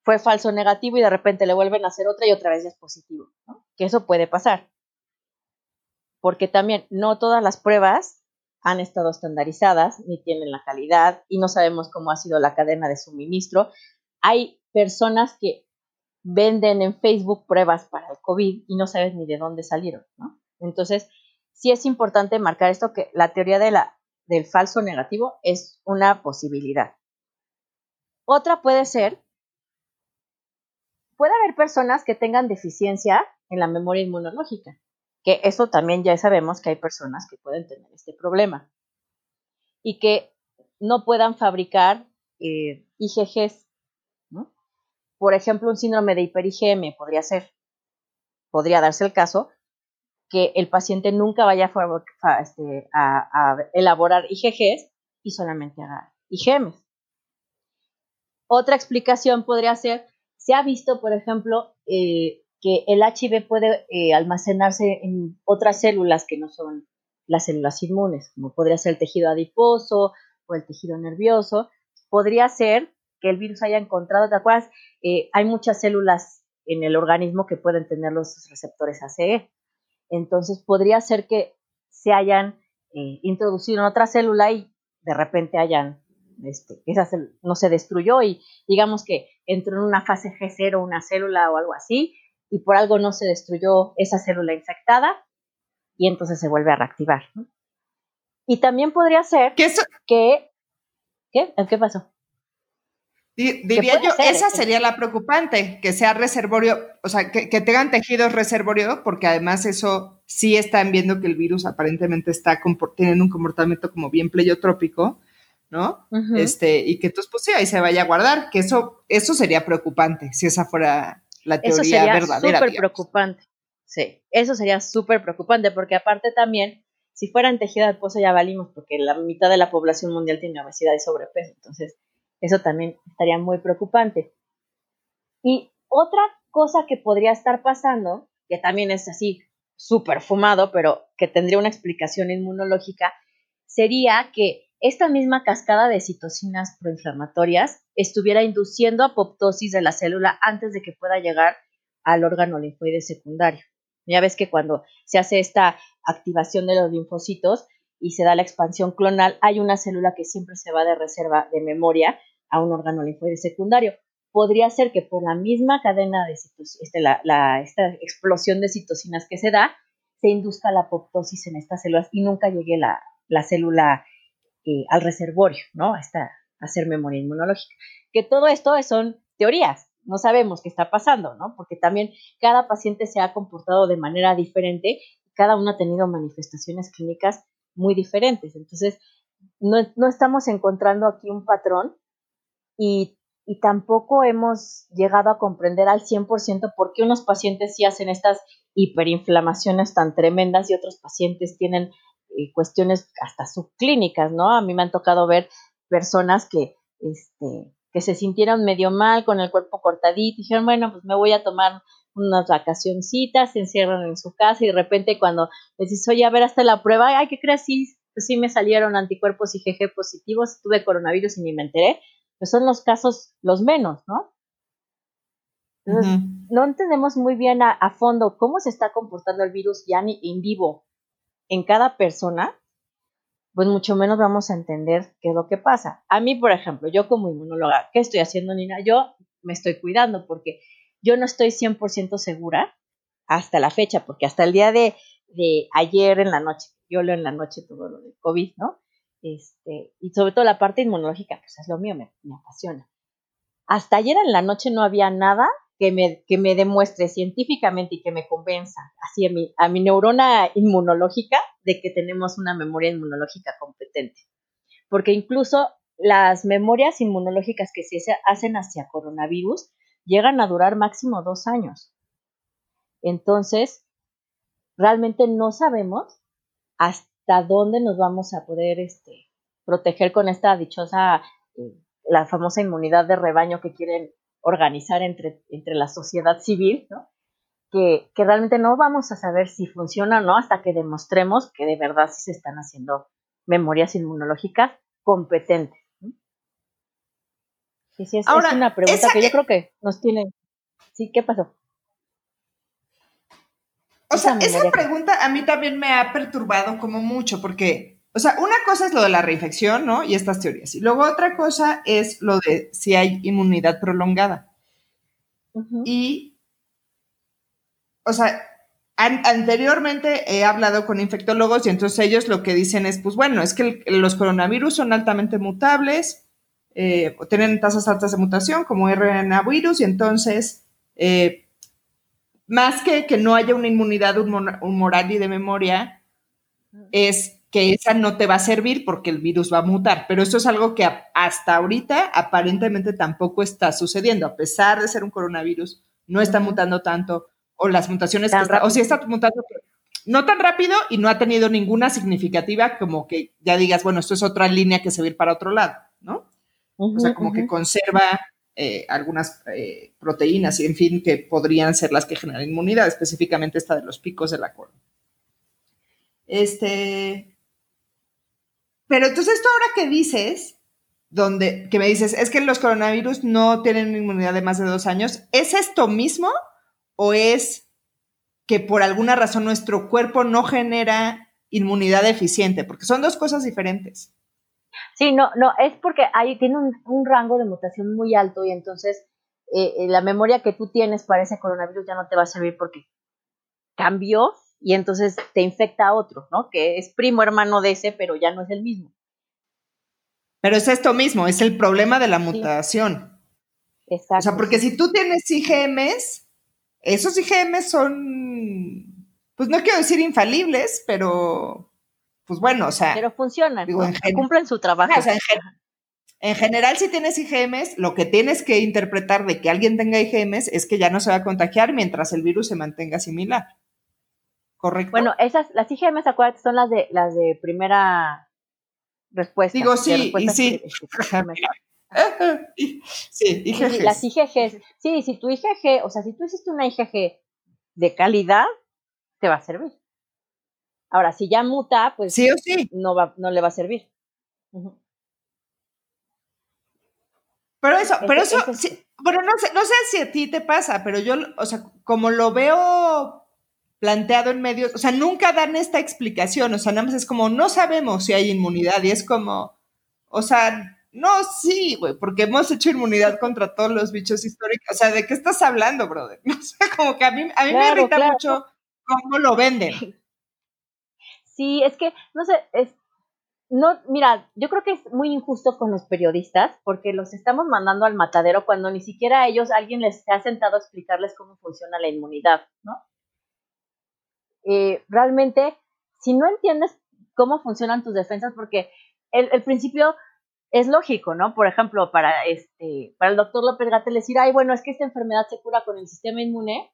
fue falso negativo y de repente le vuelven a hacer otra y otra vez es positivo. Que eso puede pasar. Porque también no todas las pruebas han estado estandarizadas ni tienen la calidad y no sabemos cómo ha sido la cadena de suministro. Hay personas que venden en Facebook pruebas para el COVID y no sabes ni de dónde salieron, Entonces, sí es importante marcar esto que la teoría de la del falso negativo es una posibilidad. Otra puede ser, puede haber personas que tengan deficiencia en la memoria inmunológica, que eso también ya sabemos que hay personas que pueden tener este problema y que no puedan fabricar eh, IgGs. Por ejemplo, un síndrome de hiper-IgM podría ser, podría darse el caso que el paciente nunca vaya a, este, elaborar IgGs y solamente haga IgMs. Otra explicación podría ser, se ha visto, por ejemplo, eh, que el HIV puede eh, almacenarse en otras células que no son las células inmunes, como podría ser el tejido adiposo o el tejido nervioso. Podría ser que el virus haya encontrado, ¿te acuerdas? Eh, hay muchas células en el organismo que pueden tener los receptores ACE. Entonces podría ser que se hayan eh, introducido en otra célula y de repente hayan, este, esa no se destruyó y digamos que entró en una fase G0 una célula o algo así y por algo no se destruyó esa célula infectada y entonces se vuelve a reactivar. Y también podría ser que, que ¿qué? ¿Qué pasó? Diría yo, esa sería la preocupante, que sea reservorio, o sea, que, tengan tejidos reservorio, porque además eso sí están viendo que el virus aparentemente está teniendo un comportamiento como bien pleiotrópico, ¿no? Este, y que entonces, pues sí, ahí se vaya a guardar, que eso, eso sería preocupante, si esa fuera la teoría eso sería verdadera. Súper preocupante. Sí, eso sería súper preocupante, porque aparte también, si fuera en tejido adiposo ya valimos, porque la mitad de la población mundial tiene obesidad y sobrepeso, entonces eso también estaría muy preocupante. Y otra cosa que podría estar pasando, que también es así súper fumado, pero que tendría una explicación inmunológica, sería que esta misma cascada de citocinas proinflamatorias estuviera induciendo apoptosis de la célula antes de que pueda llegar al órgano linfoide secundario. Ya ves que cuando se hace esta activación de los linfocitos y se da la expansión clonal, hay una célula que siempre se va de reserva de memoria a un órgano linfoide secundario. Podría ser que por la misma cadena de este, la, esta explosión de citocinas que se da, se induzca la apoptosis en estas células y nunca llegue la, célula eh, al reservorio, ¿no? A, hacer memoria inmunológica. Que todo esto son teorías, no sabemos qué está pasando, ¿no? Porque también cada paciente se ha comportado de manera diferente, cada uno ha tenido manifestaciones clínicas muy diferentes. Entonces, no, no estamos encontrando aquí un patrón y, tampoco hemos llegado a comprender al 100% por qué unos pacientes sí hacen estas hiperinflamaciones tan tremendas y otros pacientes tienen eh, cuestiones hasta subclínicas, ¿no? A mí me han tocado ver personas que, este, que se sintieron medio mal con el cuerpo cortadito, y dijeron, bueno, pues me voy a tomar unas vacacioncitas, se encierran en su casa y de repente cuando les dices, oye, a ver hasta la prueba, ay, ¿qué crees? Sí, pues sí me salieron anticuerpos IgG positivos, tuve coronavirus y ni me enteré pues son los casos los menos, ¿no? Entonces, no entendemos muy bien a, fondo cómo se está comportando el virus ya en vivo en cada persona, pues mucho menos vamos a entender qué es lo que pasa. A mí, por ejemplo, yo como inmunóloga, ¿qué estoy haciendo, Nina? Yo me estoy cuidando porque yo no estoy 100% segura hasta la fecha, porque hasta el día de, de ayer en la noche, yo leo en la noche todo lo del COVID, ¿no? Este, y sobre todo la parte inmunológica, pues es lo mío, me, apasiona. Hasta ayer en la noche no había nada que me, que me demuestre científicamente y que me convenza así a mi, a mi neurona inmunológica de que tenemos una memoria inmunológica competente. Porque incluso las memorias inmunológicas que se hacen hacia coronavirus llegan a durar máximo dos años. Entonces, realmente no sabemos hasta hasta dónde nos vamos a poder este, proteger con esta dichosa, eh, la famosa inmunidad de rebaño que quieren organizar entre, entre la sociedad civil, ¿no? Que, que, realmente no vamos a saber si funciona o no hasta que demostremos que de verdad sí se están haciendo memorias inmunológicas competentes. Sí, sí, es, una pregunta que yo creo que nos tiene. Sí, ¿qué pasó? O sea, esa pregunta a mí también me ha perturbado como mucho, porque, o sea, una cosa es lo de la reinfección, ¿no? Y estas teorías. Y luego otra cosa es lo de si hay inmunidad prolongada. Y, o sea, anteriormente he hablado con infectólogos y entonces ellos lo que dicen es, pues bueno, es que los coronavirus son altamente mutables, eh, tienen tasas altas de mutación como RNA virus y entonces, eh, más que que no haya una inmunidad humoral y de memoria, es que esa no te va a servir porque el virus va a mutar. Pero eso es algo que hasta ahorita aparentemente tampoco está sucediendo, a pesar de ser un coronavirus, no está mutando tanto o las mutaciones que o si está mutando no tan rápido y no ha tenido ninguna significativa como que ya digas, bueno, esto es otra línea que se va a ir para otro lado, ¿no? o sea, como que conserva eh, algunas eh, proteínas y en fin que podrían ser las que generan inmunidad, específicamente esta de los picos de la corona. Este, pero entonces esto ahora que dices, donde, que me dices, es que los coronavirus no tienen inmunidad de más de dos años, ¿es esto mismo o es que por alguna razón nuestro cuerpo no genera inmunidad eficiente? Porque son dos cosas diferentes. Sí, no, no, es porque ahí tiene un, rango de mutación muy alto y entonces eh, eh, la memoria que tú tienes para ese coronavirus ya no te va a servir porque cambió y entonces te infecta a otro, ¿no? Que es primo hermano de ese, pero ya no es el mismo. Pero es esto mismo, es el problema de la mutación. Exacto. O sea, porque si tú tienes IgMs, esos IgM son, pues no quiero decir infalibles, pero pues bueno, o sea. Pero funcionan, cumplen su trabajo. en, general, si tienes IgMs, lo que tienes que interpretar de que alguien tenga IgMs es que ya no se va a contagiar mientras el virus se mantenga similar. ¿Correcto? Bueno, esas, las IgMs, acuérdate, son las de las de primera respuesta. Digo, sí, y sí. sí, IgG. Las IgG. Sí, si tu IgG, o sea, si tú hiciste una IgG de calidad, te va a servir. Ahora, si ya muta, pues sí o sí. No, va, no le va a servir. Pero eso, pero eso, bueno, no sé, no sé si a ti te pasa, pero yo, o sea, como lo veo planteado en medios, o sea, nunca dan esta explicación, o sea, nada más es como, no sabemos si hay inmunidad y es como, o sea, no, sí, güey, porque hemos hecho inmunidad contra todos los bichos históricos. O sea, ¿de qué estás hablando, brother? No sé, como que a mí, a mí me irrita mucho cómo lo venden. Sí, es que, no sé, es, no, mira, yo creo que es muy injusto con los periodistas porque los estamos mandando al matadero cuando ni siquiera a ellos alguien les ha sentado a explicarles cómo funciona la inmunidad, ¿no? Eh, realmente, si no entiendes cómo funcionan tus defensas, porque el, el principio es lógico, ¿no? Por ejemplo, para este, para el doctor López Gatel decir, ay, bueno, es que esta enfermedad se cura con el sistema inmune.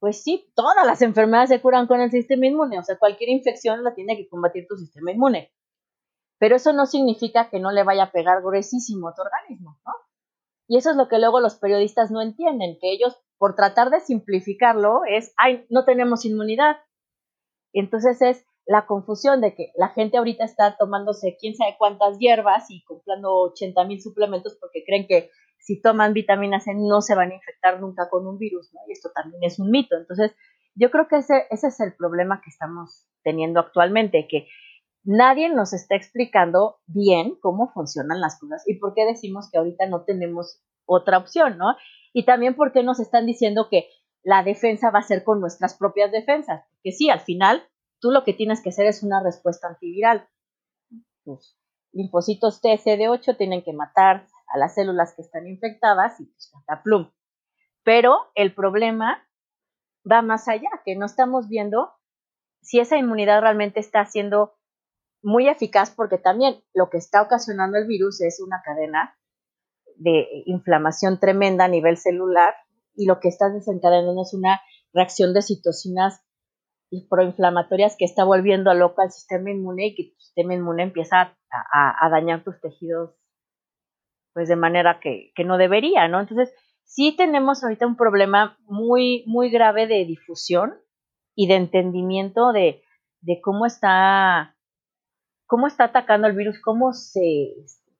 Pues sí, todas las enfermedades se curan con el sistema inmune, o sea, cualquier infección la tiene que combatir tu sistema inmune. Pero eso no significa que no le vaya a pegar gruesísimo a tu organismo, ¿no? Y eso es lo que luego los periodistas no entienden, que ellos, por tratar de simplificarlo, es, ay, no tenemos inmunidad. Entonces es, la confusión de que la gente ahorita está tomándose quién sabe cuántas hierbas y comprando 80 mil suplementos porque creen que si toman vitamina C no se van a infectar nunca con un virus, ¿no? Y esto también es un mito. Entonces, yo creo que ese, ese es el problema que estamos teniendo actualmente, que nadie nos está explicando bien cómo funcionan las cosas y por qué decimos que ahorita no tenemos otra opción, ¿no? Y también por qué nos están diciendo que la defensa va a ser con nuestras propias defensas, que sí, al final Tú lo que tienes que hacer es una respuesta antiviral. Los linfocitos TCD8 tienen que matar a las células que están infectadas y pues plum. Pero el problema va más allá, que no estamos viendo si esa inmunidad realmente está siendo muy eficaz porque también lo que está ocasionando el virus es una cadena de inflamación tremenda a nivel celular y lo que está desencadenando es una reacción de citocinas proinflamatorias que está volviendo loco al sistema inmune y que tu sistema inmune empieza a, dañar tus tejidos pues de manera que, no debería, ¿no? Entonces, sí tenemos ahorita un problema muy, muy grave de difusión y de entendimiento de, de cómo está, cómo está atacando el virus, cómo se,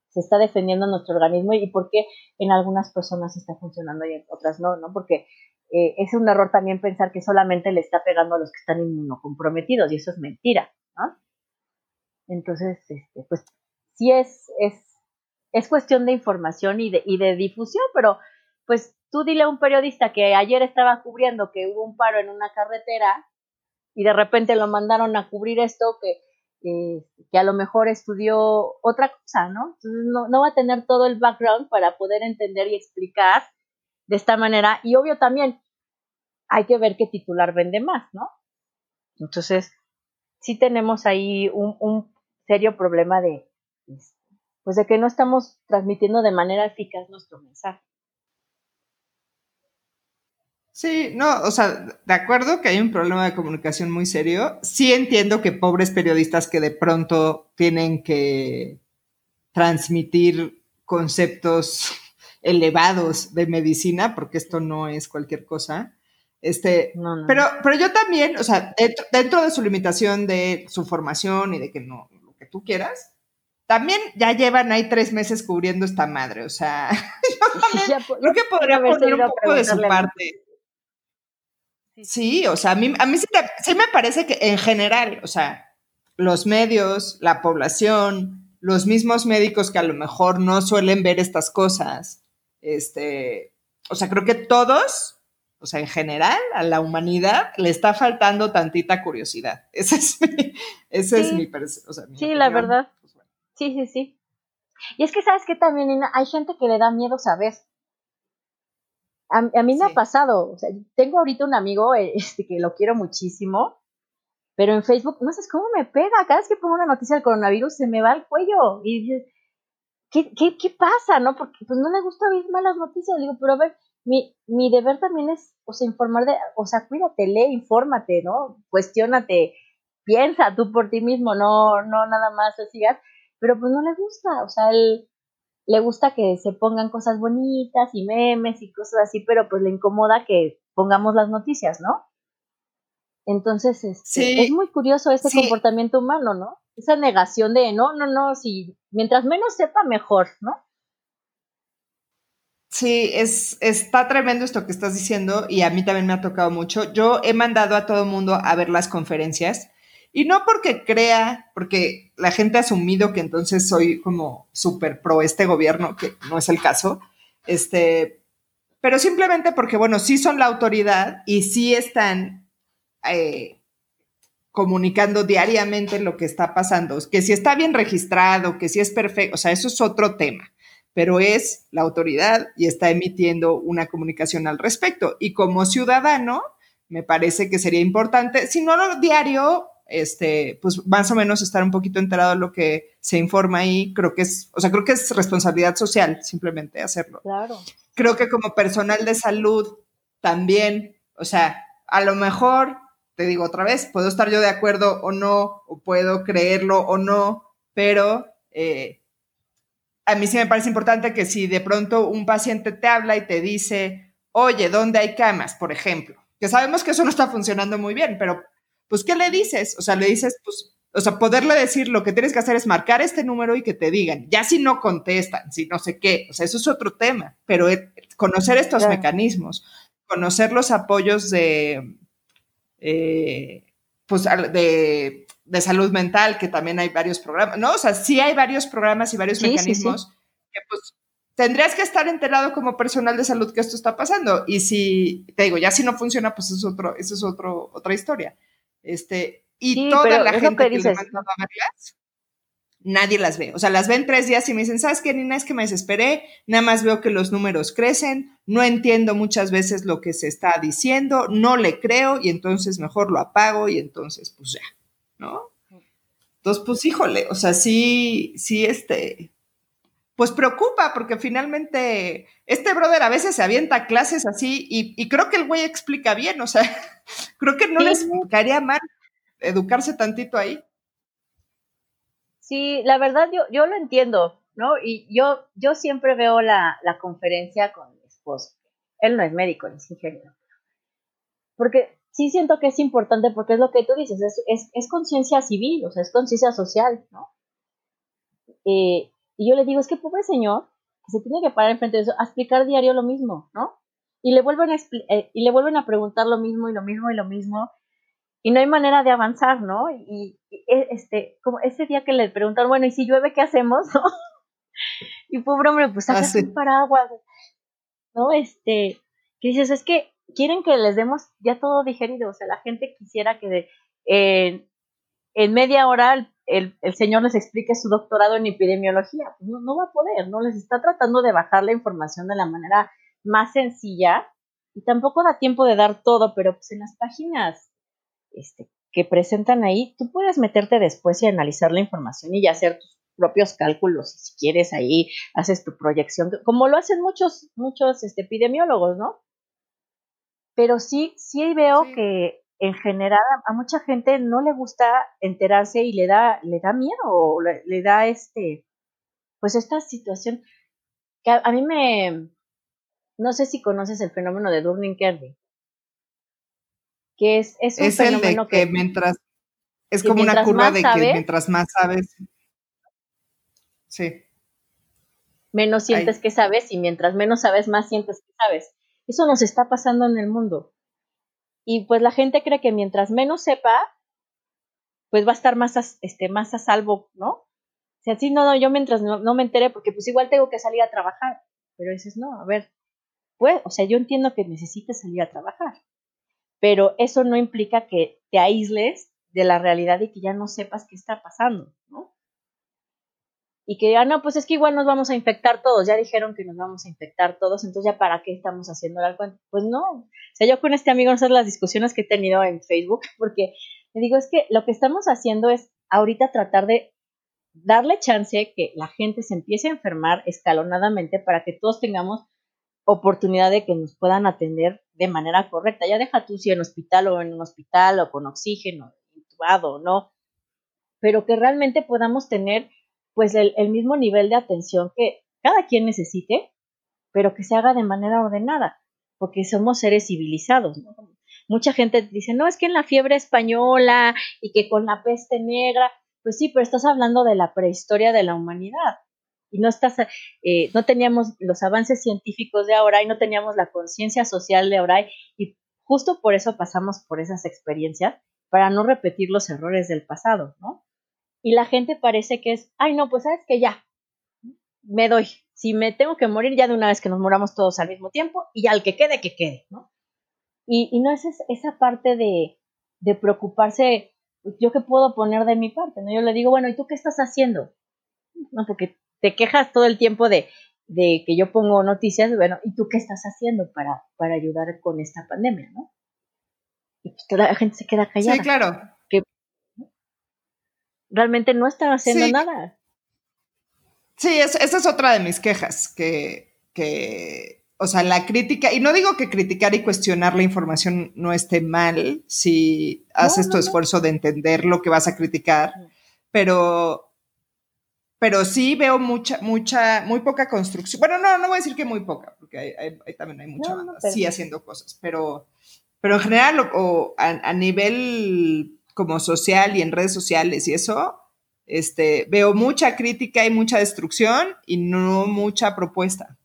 se está defendiendo nuestro organismo y por qué en algunas personas está funcionando y en otras no, ¿no? Porque eh, es un error también pensar que solamente le está pegando a los que están inmunocomprometidos y eso es mentira, ¿no? Entonces, este, pues sí es, es, es cuestión de información y de, y de difusión, pero pues tú dile a un periodista que ayer estaba cubriendo que hubo un paro en una carretera y de repente lo mandaron a cubrir esto que, que a lo mejor estudió otra cosa, ¿no? Entonces no, no va a tener todo el background para poder entender y explicar de esta manera. Y obvio también hay que ver qué titular vende más, ¿no? Entonces, sí tenemos ahí un, un serio problema de, pues de que no estamos transmitiendo de manera eficaz nuestro mensaje. Sí, no, o sea, de acuerdo que hay un problema de comunicación muy serio. Sí entiendo que pobres periodistas que de pronto tienen que transmitir conceptos elevados de medicina, porque esto no es cualquier cosa. Este, Pero, pero yo también, o sea, dentro, de su limitación de su formación y de que no, lo que tú quieras, también ya llevan ahí tres meses cubriendo esta madre, o sea, creo que podría poner un poco de su parte. Sí, o sea, a mí, a mí sí, me parece que en general, o sea, los medios, la población, los mismos médicos que a lo mejor no suelen ver estas cosas, este, o sea, creo que todos, o sea, en general, a la humanidad le está faltando tantita curiosidad. Ese es mi, ese es mi, o sea, Sí, la verdad. Sí, sí, sí. Y es que, ¿sabes qué también, Hay gente que le da miedo saber. A, mí me ha pasado, o sea, tengo ahorita un amigo eh, este, que lo quiero muchísimo, pero en Facebook, no sé cómo me pega, cada vez que pongo una noticia del coronavirus se me va el cuello y dices, ¿qué, qué, qué pasa? ¿No? Porque pues no le gusta oír malas noticias, digo, pero a ver, mi, mi deber también es, o sea, informar de, o sea, cuídate, lee, infórmate, ¿no? Cuestiónate, piensa tú por ti mismo, no, no nada más así, pero pues no le gusta, o sea, él le gusta que se pongan cosas bonitas y memes y cosas así, pero pues le incomoda que pongamos las noticias, ¿no? Entonces, este, es muy curioso ese comportamiento humano, ¿no? Esa negación de, no, no, no, si mientras menos sepa, mejor, ¿no? Sí, es, está tremendo esto que estás diciendo y a mí también me ha tocado mucho. Yo he mandado a todo el mundo a ver las conferencias y no porque crea, porque la gente ha asumido que entonces soy como súper pro este gobierno, que no es el caso, este, pero simplemente porque, bueno, sí son la autoridad y sí están eh, comunicando diariamente lo que está pasando, que si está bien registrado, que si es perfecto, o sea, eso es otro tema, pero es la autoridad y está emitiendo una comunicación al respecto. Y como ciudadano, me parece que sería importante, si no lo diario, este, pues más o menos estar un poquito enterado de lo que se informa ahí, creo que es, o sea, creo que es responsabilidad social simplemente hacerlo. Claro. Creo que como personal de salud también, o sea, a lo mejor, te digo otra vez, puedo estar yo de acuerdo o no, o puedo creerlo o no, pero eh, a mí sí me parece importante que si de pronto un paciente te habla y te dice, oye, ¿dónde hay camas? Por ejemplo, que sabemos que eso no está funcionando muy bien, pero pues, ¿qué le dices? O sea, le dices, pues, o sea, poderle decir lo que tienes que hacer es marcar este número y que te digan, ya si no contestan, si no sé qué, o sea, eso es otro tema, pero conocer estos mecanismos, conocer los apoyos de, eh, pues, de, de, salud mental, que también hay varios programas, ¿no? O sea, sí hay varios programas y varios mecanismos que, pues, tendrías que estar enterado como personal de salud que esto está pasando. Y si, te digo, ya si no funciona, pues es otro, eso es otro, otra historia. Este, y toda la gente que, dices, le a verlas, nadie las ve. O sea, las ven tres días y me dicen, ¿sabes qué, Nina? Es que me desesperé, nada más veo que los números crecen, no entiendo muchas veces lo que se está diciendo, no le creo y entonces mejor lo apago y entonces, pues ya, ¿no? Entonces, pues híjole, o sea, sí, sí, este, pues preocupa porque finalmente este brother a veces se avienta clases así y, creo que el güey explica bien, o sea, creo que no les caería mal educarse tantito ahí. Sí, la verdad yo, yo lo entiendo, ¿no? Y yo, yo siempre veo la, conferencia con mi esposo. Él no es médico, es ingeniero. Porque sí siento que es importante porque es lo que tú dices, es, es, conciencia civil, o sea, es conciencia social, ¿no? Eh, y yo le digo, es que pobre señor, que se tiene que parar enfrente de eso, a explicar diario lo mismo, ¿no? Y le vuelven a, eh, y le vuelven a preguntar lo mismo y lo mismo y lo mismo, y no hay manera de avanzar, ¿no? Y, e, este, como ese día que le preguntaron, bueno, ¿y si llueve qué hacemos? y pobre hombre, pues saca un paraguas, ¿no? Este, que dices, es que quieren que les demos ya todo digerido. O sea, la gente quisiera que en media hora el, señor les explique su doctorado en epidemiología. Pues no, no va a poder, no les está tratando de bajar la información de la manera más sencilla y tampoco da tiempo de dar todo, pero pues en las páginas este, que presentan ahí, tú puedes meterte después y analizar la información y hacer tus propios cálculos. Si quieres ahí, haces tu proyección, como lo hacen muchos, muchos este, epidemiólogos, ¿no? Pero sí, sí veo que en general a, mucha gente no le gusta enterarse y le da, le da miedo o le, da este, pues esta situación que a, mí me, no sé si conoces el fenómeno de Durning-Kennedy, que es, es un fenómeno que, mientras, es como una curva de que mientras más sabes, sí. Menos sientes que sabes y mientras menos sabes, más sientes que sabes. Eso nos está pasando en el mundo. Y pues la gente cree que mientras menos sepa, pues va a estar más a, este, más a salvo, ¿no? O sea, no, no, yo mientras no, me enteré, porque pues igual tengo que salir a trabajar. Pero dices, no, a ver, pues, o sea, yo entiendo que necesites salir a trabajar, pero eso no implica que te aísles de la realidad y que ya no sepas qué está pasando, ¿no? Y que digan, no, pues es que igual nos vamos a infectar todos, ya dijeron que nos vamos a infectar todos, entonces ya para qué estamos haciendo el cuenta. Pues no, o sea, yo con este amigo no sé las discusiones que he tenido en Facebook, porque le digo, es que lo que estamos haciendo es ahorita tratar de darle chance que la gente se empiece a enfermar escalonadamente para que todos tengamos oportunidad de que nos puedan atender de manera correcta. Ya deja tú si en hospital o en un hospital o con oxígeno, intubado, ¿no? Pero que realmente podamos tener pues el, mismo nivel de atención que cada quien necesite, pero que se haga de manera ordenada, porque somos seres civilizados. Mucha gente dice, no, es que en la fiebre española y que con la peste negra, pues sí, pero estás hablando de la prehistoria de la humanidad y no estás, eh, no teníamos los avances científicos de ahora y no teníamos la conciencia social de ahora y justo por eso pasamos por esas experiencias para no repetir los errores del pasado, ¿no? Y la gente parece que es, ay, no, pues sabes que ya, me doy. Si me tengo que morir, ya de una vez que nos moramos todos al mismo tiempo y ya al que quede, que quede, ¿no? Y, no es esa parte de, de preocuparse, yo qué puedo poner de mi parte, ¿no? Yo le digo, bueno, ¿y tú qué estás haciendo? No, porque te quejas todo el tiempo de, de que yo pongo noticias, bueno, ¿y tú qué estás haciendo para, para ayudar con esta pandemia, no? Y pues toda la gente se queda callada. Sí, claro realmente no están haciendo nada. Sí, esa es otra de mis quejas, que, que, o sea, la crítica, y no digo que criticar y cuestionar la información no esté mal si haces tu esfuerzo de entender lo que vas a criticar, pero, pero sí veo mucha, mucha, muy poca construcción. Bueno, no, no voy a decir que muy poca, porque hay, también hay mucha sí haciendo cosas, pero, pero en general, o, a nivel como social y en redes sociales y eso, este, veo mucha crítica y mucha destrucción y no mucha propuesta.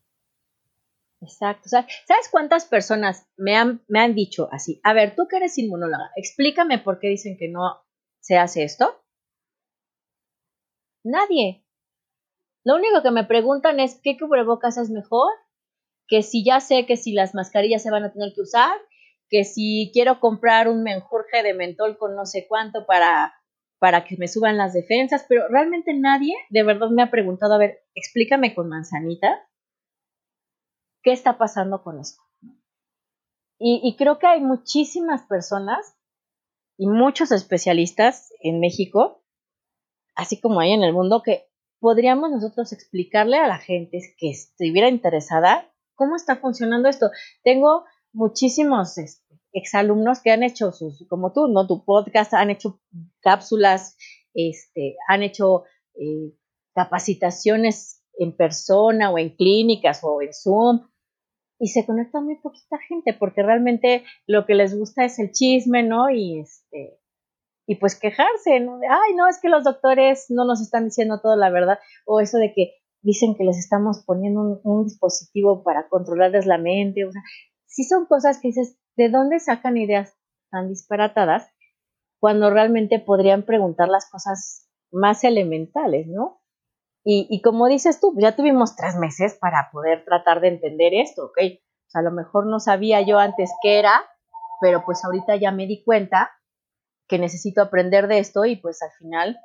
Exacto. ¿Sabes cuántas personas me han, me han dicho así? A ver, tú que eres inmunóloga, explícame por qué dicen que no se hace esto. Nadie. Lo único que me preguntan es qué cubrebocas es mejor, que si ya sé que si las mascarillas se van a tener que usar, que si quiero comprar un menjurje de mentol con no sé cuánto para, para que me suban las defensas, pero realmente nadie de verdad me ha preguntado, a ver, explícame con manzanita, ¿qué está pasando con esto? Y, y creo que hay muchísimas personas y muchos especialistas en México, así como hay en el mundo, que podríamos nosotros explicarle a la gente que estuviera interesada cómo está funcionando esto. Tengo muchísimos este, exalumnos que han hecho sus, como tú, ¿no? Tu podcast, han hecho cápsulas, este, han hecho eh, capacitaciones en persona o en clínicas o en Zoom y se conecta muy poquita gente porque realmente lo que les gusta es el chisme, ¿no? Y este y pues quejarse, ¿no? Ay, no, es que los doctores no nos están diciendo toda la verdad o eso de que dicen que les estamos poniendo un, un dispositivo para controlarles la mente, o sea, sí son cosas que dices, ¿de dónde sacan ideas tan disparatadas cuando realmente podrían preguntar las cosas más elementales, ¿no? Y, como dices tú, ya tuvimos tres meses para poder tratar de entender esto, ¿ok? O a lo mejor no sabía yo antes qué era, pero pues ahorita ya me di cuenta que necesito aprender de esto y pues al final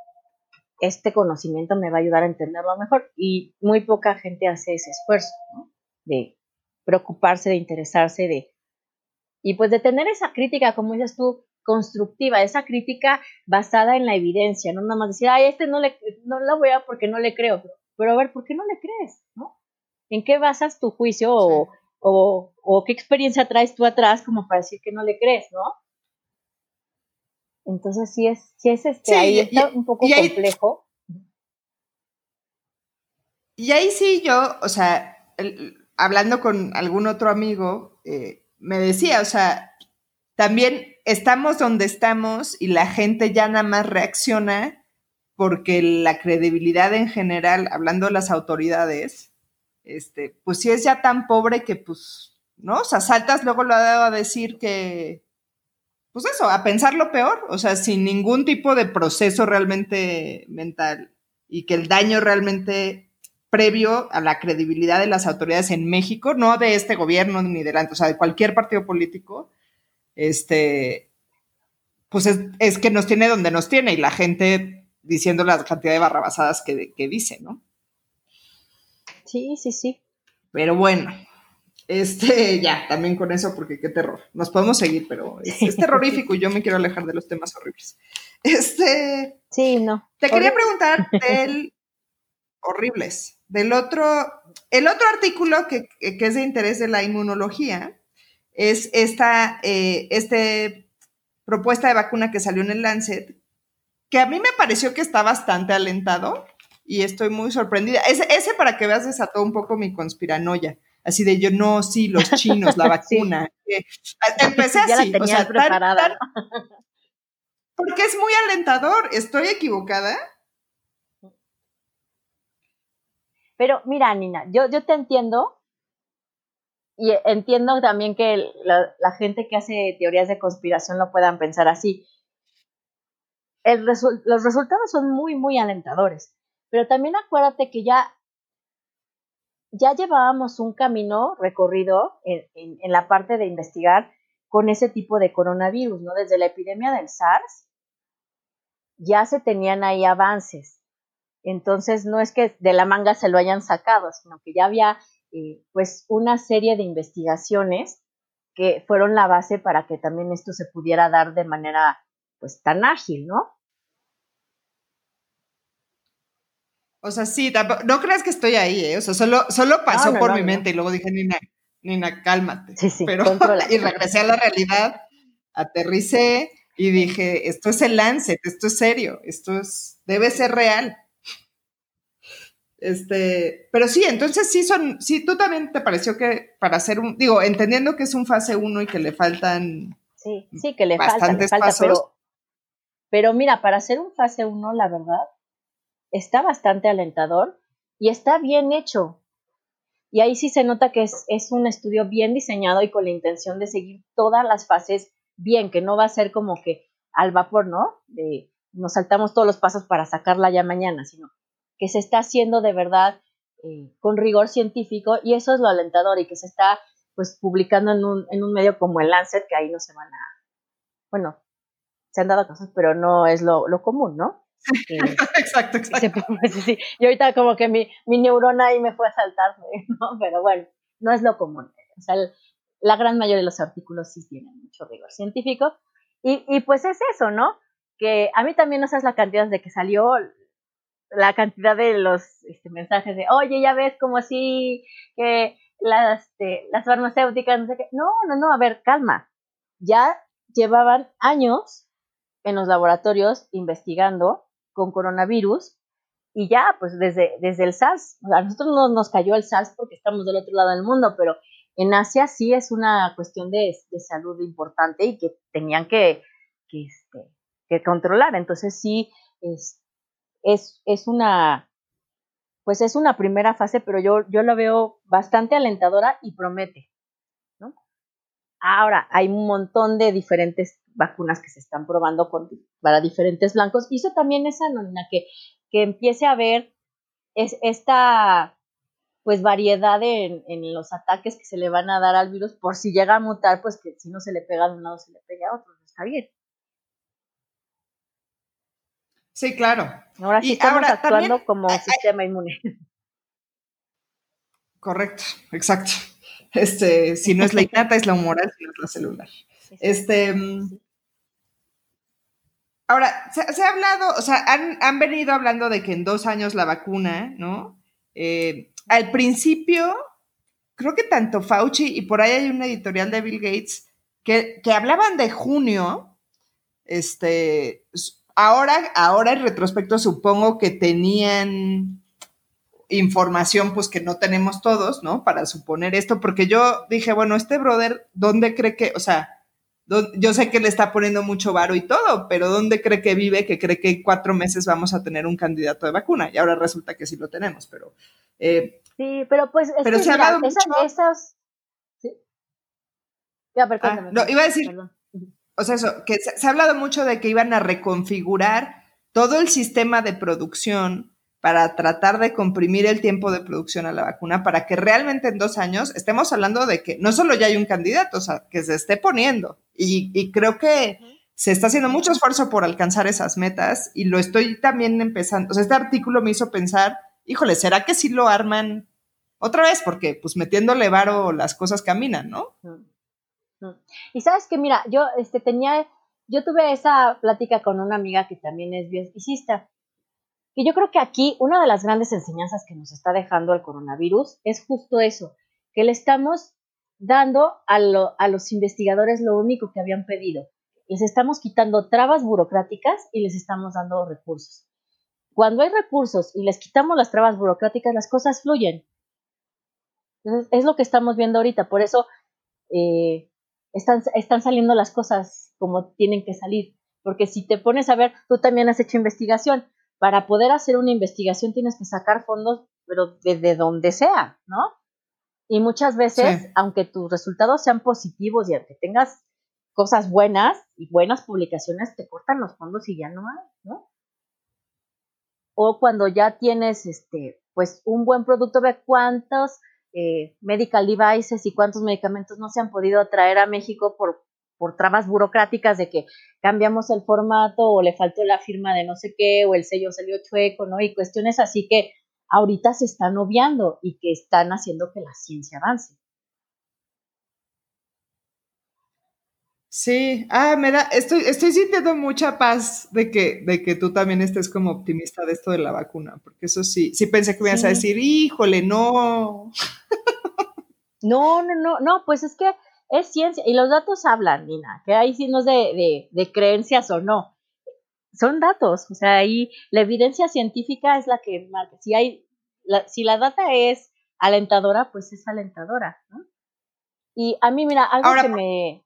este conocimiento me va a ayudar a entenderlo mejor y muy poca gente hace ese esfuerzo ¿no? de preocuparse, de interesarse, de y pues de tener esa crítica, como dices tú, constructiva, esa crítica basada en la evidencia, no nada más decir, ay, este no le, no lo voy a porque no le creo, pero, a ver, ¿por qué no le crees? ¿no? ¿En qué basas tu juicio o, o, o, qué experiencia traes tú atrás como para decir que no le crees, ¿no? Entonces sí es, sí es este, ahí está un poco complejo. Y ahí sí yo, o sea, hablando con algún otro amigo, eh, me decía, o sea, también estamos donde estamos y la gente ya nada más reacciona porque la credibilidad en general, hablando de las autoridades, este, pues sí es ya tan pobre que pues, ¿no? O sea, saltas luego lo ha dado a decir que, pues eso, a pensar lo peor, o sea, sin ningún tipo de proceso realmente mental y que el daño realmente previo a la credibilidad de las autoridades en México, no de este gobierno ni delante, o sea, de cualquier partido político, este, pues es, que nos tiene donde nos tiene y la gente diciendo la cantidad de barrabasadas que, que dice, ¿no? Sí, sí, sí. Pero bueno, este, ya, también con eso, porque qué terror. Nos podemos seguir, pero es, terrorífico y yo me quiero alejar de los temas horribles. Este. Sí, no. Te quería preguntar del. horribles. Del otro. El otro artículo que, es de interés de la inmunología es esta eh, este propuesta de vacuna que salió en el Lancet, que a mí me pareció que está bastante alentado y estoy muy sorprendida. Ese, ese para que veas, desató un poco mi conspiranoia así de yo, no, sí, los chinos, la vacuna. Empecé así, o sea, preparada. porque es muy alentador, ¿estoy equivocada? Pero mira, Nina, yo, te entiendo y entiendo también que la, gente que hace teorías de conspiración lo puedan pensar así. los resultados son muy, muy alentadores, pero también acuérdate que ya ya llevábamos un camino recorrido en, la parte de investigar con ese tipo de coronavirus, ¿no? Desde la epidemia del SARS ya se tenían ahí avances. Entonces, no es que de la manga se lo hayan sacado, sino que ya había eh, pues una serie de investigaciones que fueron la base para que también esto se pudiera dar de manera pues tan ágil, ¿no? O sea, sí, no creas que estoy ahí, ¿eh? O sea, solo, solo pasó por mi mente y luego dije, Nina, Nina, cálmate. Sí, sí, Pero, y regresé a la realidad, aterricé y dije, esto es el Lancet, esto es serio, esto es, debe ser real. Este, pero sí, entonces sí son, sí, tú también te pareció que para hacer un, digo, entendiendo que es un fase 1 y que le faltan. Sí, sí, que le falta, le falta, pero, pero mira, para hacer un fase 1, la verdad, está bastante alentador y está bien hecho. Y ahí sí se nota que es, es, un estudio bien diseñado y con la intención de seguir todas las fases bien, que no va a ser como que al vapor, ¿no? De nos saltamos todos los pasos para sacarla ya mañana, sino que se está haciendo de verdad eh, con rigor científico y eso es lo alentador y que se está pues publicando en un, en un medio como el Lancet, que ahí no se van a, bueno, se han dado cosas, pero no es lo, lo común, ¿no? exacto, exacto. Y ahorita como que mi, mi neurona ahí me fue a saltar, ¿no? Pero bueno, no es lo común. O sea, la gran mayoría de los artículos sí tienen mucho rigor científico. Y, y pues es eso, ¿no? Que a mí también no sabes la cantidad de que salió la cantidad de los este, mensajes de, oye, ya ves como así que las, este, las farmacéuticas, no sé qué. No, no, no, a ver, calma. Ya llevaban años en los laboratorios investigando con coronavirus y ya, pues desde, desde el SARS, a nosotros no nos cayó el SARS porque estamos del otro lado del mundo, pero en Asia sí es una cuestión de, salud importante y que tenían que, que, este, que controlar. Entonces sí, es, es, es, una, pues es una primera fase, pero yo, yo la veo bastante alentadora y promete. ¿no? Ahora, hay un montón de diferentes vacunas que se están probando para diferentes blancos. Y eso también es anónima, que, que empiece a ver es, esta, pues variedad en, los ataques que se le van a dar al virus por si llega a mutar, pues que si no se le pega de un lado se le pega a otro, está bien. Sí, claro. Ahora sí estamos actuando como sistema inmune. Correcto, exacto. Este, si no es la innata, es la humoral, si no es la celular. Este, mm, ahora, se, ha hablado, o sea, han, venido hablando de que en dos años la vacuna, ¿no? Eh, al principio, creo que tanto Fauci y por ahí hay una editorial de Bill Gates que, que hablaban de junio, este, ahora, ahora en retrospecto supongo que tenían información pues que no tenemos todos, ¿no? Para suponer esto, porque yo dije, bueno, este brother, ¿dónde cree que, o sea, yo sé que le está poniendo mucho varo y todo, pero ¿dónde cree que vive que cree que en cuatro meses vamos a tener un candidato de vacuna? Y ahora resulta que sí lo tenemos, pero... Eh, sí, pero pues... pero se ha hablado mucho... ¿Sí? Ya, pero ah, no, iba a decir... O sea, eso, que se ha hablado mucho de que iban a reconfigurar todo el sistema de producción para tratar de comprimir el tiempo de producción a la vacuna para que realmente en dos años estemos hablando de que no solo ya hay un candidato, o sea, que se esté poniendo. Y, creo que se está haciendo mucho esfuerzo por alcanzar esas metas y lo estoy también empezando. O sea, este artículo me hizo pensar, híjole, ¿será que sí lo arman otra vez? Porque pues metiéndole varo las cosas caminan, ¿no? Y sabes que, mira, yo este, tenía, yo tuve esa plática con una amiga que también es bioesticista y yo creo que aquí una de las grandes enseñanzas que nos está dejando el coronavirus es justo eso, que le estamos dando a, los investigadores lo único que habían pedido. Les estamos quitando trabas burocráticas y les estamos dando recursos. Cuando hay recursos y les quitamos las trabas burocráticas, las cosas fluyen. es lo que estamos viendo ahorita. Por eso eh, están, están saliendo las cosas como tienen que salir. Porque si te pones a ver, tú también has hecho investigación para poder hacer una investigación tienes que sacar fondos, pero desde donde sea, ¿no? Y muchas veces, aunque tus resultados sean positivos y aunque tengas cosas buenas y buenas publicaciones, te cortan los fondos y ya no hay, ¿no? O cuando ya tienes, este, pues, un buen producto, ve cuántos eh, medical devices y cuántos medicamentos no se han podido traer a México por por trabas burocráticas de que cambiamos el formato o le faltó la firma de no sé qué o el sello salió chueco, ¿no? Y cuestiones así que ahorita se están obviando y que están haciendo que la ciencia avance. Sí, ah, me da, estoy, estoy sintiendo mucha paz de que, de que tú también estés como optimista de esto de la vacuna, porque eso sí, sí pensé que me ibas a decir, híjole, no. No, no, no, no, pues es que es ciencia y los datos hablan, Nina, que ahí sí no es de, de, creencias o no. Son datos, o sea, ahí la evidencia científica es la que marca. Si hay, la, si la data es alentadora, pues es alentadora, ¿no? Y a mí, mira, algo que, me,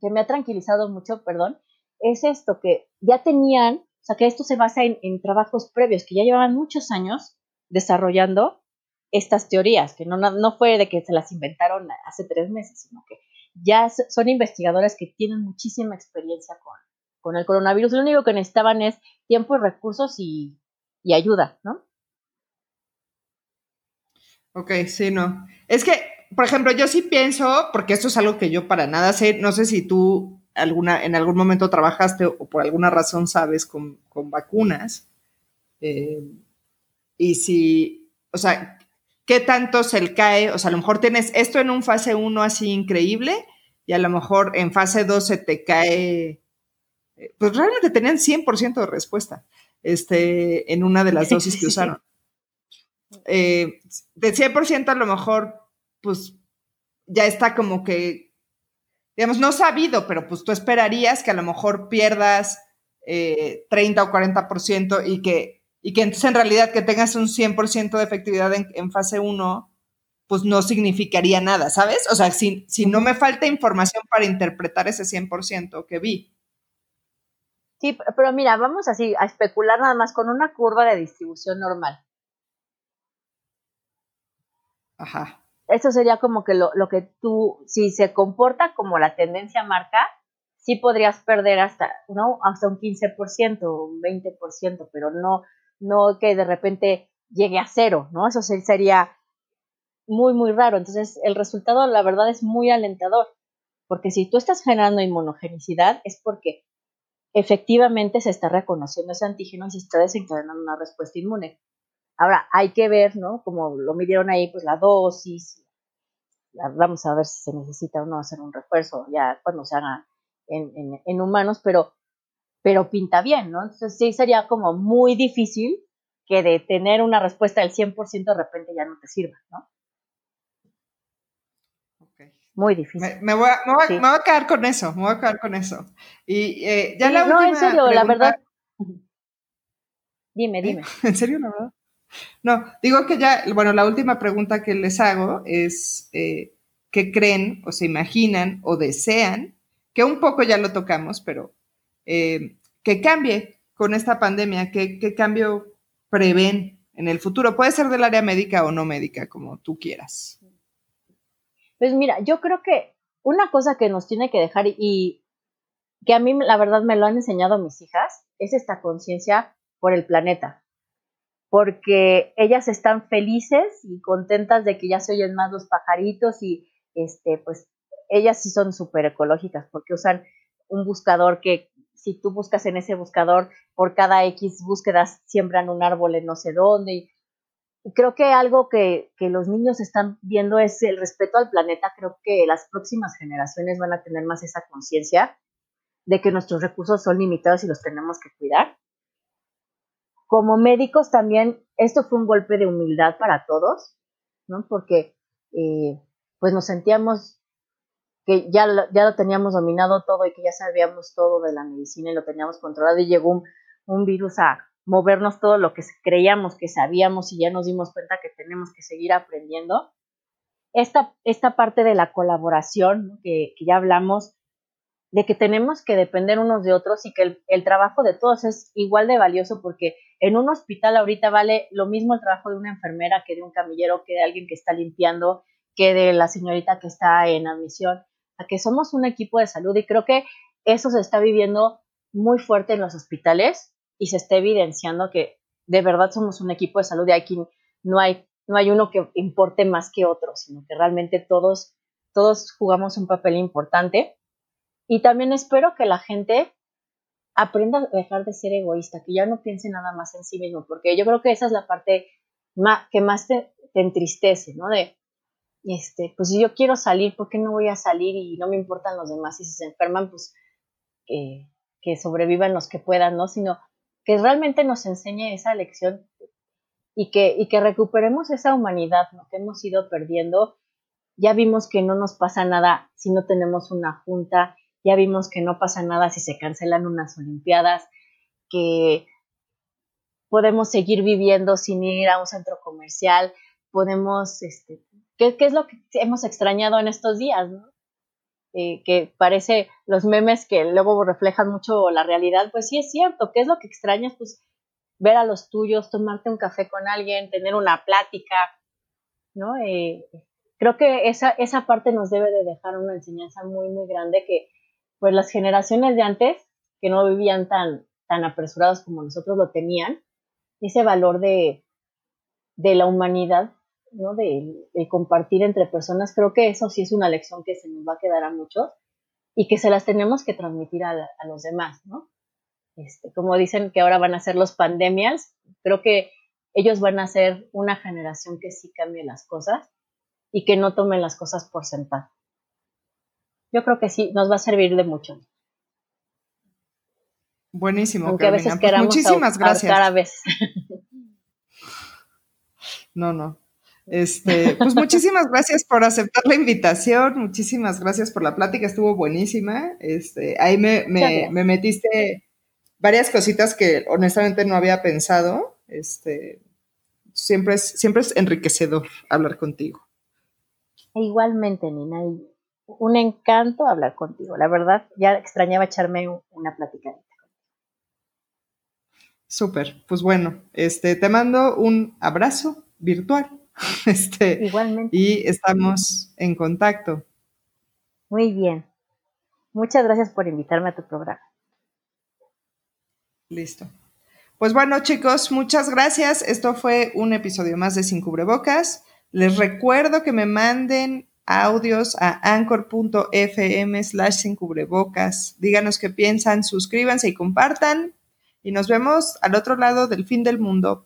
que me ha tranquilizado mucho, perdón, es esto, que ya tenían, o sea, que esto se basa en, trabajos previos, que ya llevaban muchos años desarrollando estas teorías, que no, no fue de que se las inventaron hace tres meses, sino que ya son investigadores que tienen muchísima experiencia con, con el coronavirus. Lo único que necesitaban es tiempo y recursos y, y ayuda, ¿no? Ok, sí, no. Es que, por ejemplo, yo sí pienso, porque esto es algo que yo para nada sé, no sé si tú alguna, en algún momento trabajaste o por alguna razón sabes con, con vacunas, eh, y si, o sea, qué tanto se le cae, o sea, a lo mejor tienes esto en un fase 1 así increíble y a lo mejor en fase 2 se te cae, eh, pues realmente tenían 100% de respuesta este, en una de las dosis que usaron. Eh, de 100% a lo mejor, pues ya está como que, digamos, no sabido, pero pues tú esperarías que a lo mejor pierdas 30 eh, o 40% y que y que entonces en realidad que tengas un 100% de efectividad en, fase 1, pues no significaría nada, ¿sabes? O sea, si, si no me falta información para interpretar ese 100% que vi. Sí, pero mira, vamos así a especular nada más con una curva de distribución normal. Ajá. Eso sería como que lo, lo que tú, si se comporta como la tendencia marca, sí podrías perder hasta, ¿no? Hasta un 15% o un 20%, pero no, no que de repente llegue a cero, ¿no? Eso sería muy, muy raro. Entonces, el resultado, la verdad, es muy alentador, porque si tú estás generando inmunogenicidad, es porque efectivamente se está reconociendo ese antígeno y se está desencadenando una respuesta inmune. Ahora, hay que ver, ¿no? Como lo midieron ahí, pues la dosis. Vamos a ver si se necesita o no hacer un refuerzo ya cuando se haga en, en humanos, pero, pero pinta bien, ¿no? Entonces sí sería como muy difícil que de tener una respuesta del 100% de repente ya no te sirva, ¿no? Muy difícil. Me, voy a, quedar con eso, me voy a quedar con eso. Y eh, ya la No, en serio, la verdad. Dime, dime. ¿En serio, la verdad? No, digo que ya, bueno, la última pregunta que les hago es, eh, ¿qué creen o se imaginan o desean? Que un poco ya lo tocamos, pero eh, que cambie con esta pandemia, ¿qué, qué cambio prevén en el futuro? Puede ser del área médica o no médica, como tú quieras. Pues mira, yo creo que una cosa que nos tiene que dejar y que a mí la verdad me lo han enseñado mis hijas es esta conciencia por el planeta. Porque ellas están felices y contentas de que ya se oyen más los pajaritos y este pues ellas sí son súper ecológicas porque usan un buscador que si tú buscas en ese buscador por cada X búsquedas siembran un árbol en no sé dónde y y creo que algo que, los niños están viendo es el respeto al planeta. Creo que las próximas generaciones van a tener más esa conciencia de que nuestros recursos son limitados y los tenemos que cuidar. Como médicos también, esto fue un golpe de humildad para todos, ¿no? Porque eh, pues nos sentíamos que ya, ya lo teníamos dominado todo y que ya sabíamos todo de la medicina y lo teníamos controlado y llegó un, un virus a movernos todo lo que creíamos que sabíamos y ya nos dimos cuenta que tenemos que seguir aprendiendo. Esta, esta parte de la colaboración que, ya hablamos, de que tenemos que depender unos de otros y que el, trabajo de todos es igual de valioso porque en un hospital ahorita vale lo mismo el trabajo de una enfermera que de un camillero, que de alguien que está limpiando, que de la señorita que está en admisión, a que somos un equipo de salud y creo que eso se está viviendo muy fuerte en los hospitales y se está evidenciando que de verdad somos un equipo de salud y aquí no hay, no hay uno que importe más que otro, sino que realmente todos, todos jugamos un papel importante. Y también espero que la gente aprenda a dejar de ser egoísta, que ya no piense nada más en sí mismo, porque yo creo que esa es la parte que más te, entristece, ¿no? De, este, pues si yo quiero salir, ¿por qué no voy a salir y no me importan los demás? Y si se enferman, pues que, que sobrevivan los que puedan, ¿no? Sino que realmente nos enseñe esa lección y que, y que recuperemos esa humanidad que hemos ido perdiendo. Ya vimos que no nos pasa nada si no tenemos una junta, ya vimos que no pasa nada si se cancelan unas Olimpiadas, que podemos seguir viviendo sin ir a un centro comercial, podemos, este, ¿qué, es lo que hemos extrañado en estos días? ¿no? Eh, que parece los memes que luego reflejan mucho la realidad, pues sí es cierto, ¿qué es lo que extrañas? Pues ver a los tuyos, tomarte un café con alguien, tener una plática, ¿no? Eh, creo que esa, esa parte nos debe de dejar una enseñanza muy, muy grande que pues las generaciones de antes, que no vivían tan, tan apresurados como nosotros lo tenían, ese valor de, de la humanidad ¿no? De, compartir entre personas, creo que eso sí es una lección que se nos va a quedar a muchos y que se las tenemos que transmitir a, los demás, ¿no? Este, como dicen que ahora van a ser los pandemias, creo que ellos van a ser una generación que sí cambie las cosas y que no tomen las cosas por sentado. Yo creo que sí, nos va a servir de mucho. Buenísimo. Aunque a veces pues queramos muchísimas gracias. a veces. No, no. Este, pues muchísimas gracias por aceptar la invitación, muchísimas gracias por la plática, estuvo buenísima. Este, ahí me, metiste varias cositas que honestamente no había pensado. Este, siempre es, siempre es enriquecedor hablar contigo. Igualmente, Nina, un encanto hablar contigo. La verdad, ya extrañaba echarme una platicadita. Súper, pues bueno, este, te mando un abrazo virtual. Este, Igualmente. Y estamos en contacto. Muy bien. Muchas gracias por invitarme a tu programa. Listo. Pues bueno, chicos, muchas gracias. Esto fue un episodio más de Sin Cubrebocas. Les recuerdo que me manden audios a anchor.fm slash sin cubrebocas. Díganos qué piensan, suscríbanse y compartan. Y nos vemos al otro lado del fin del mundo.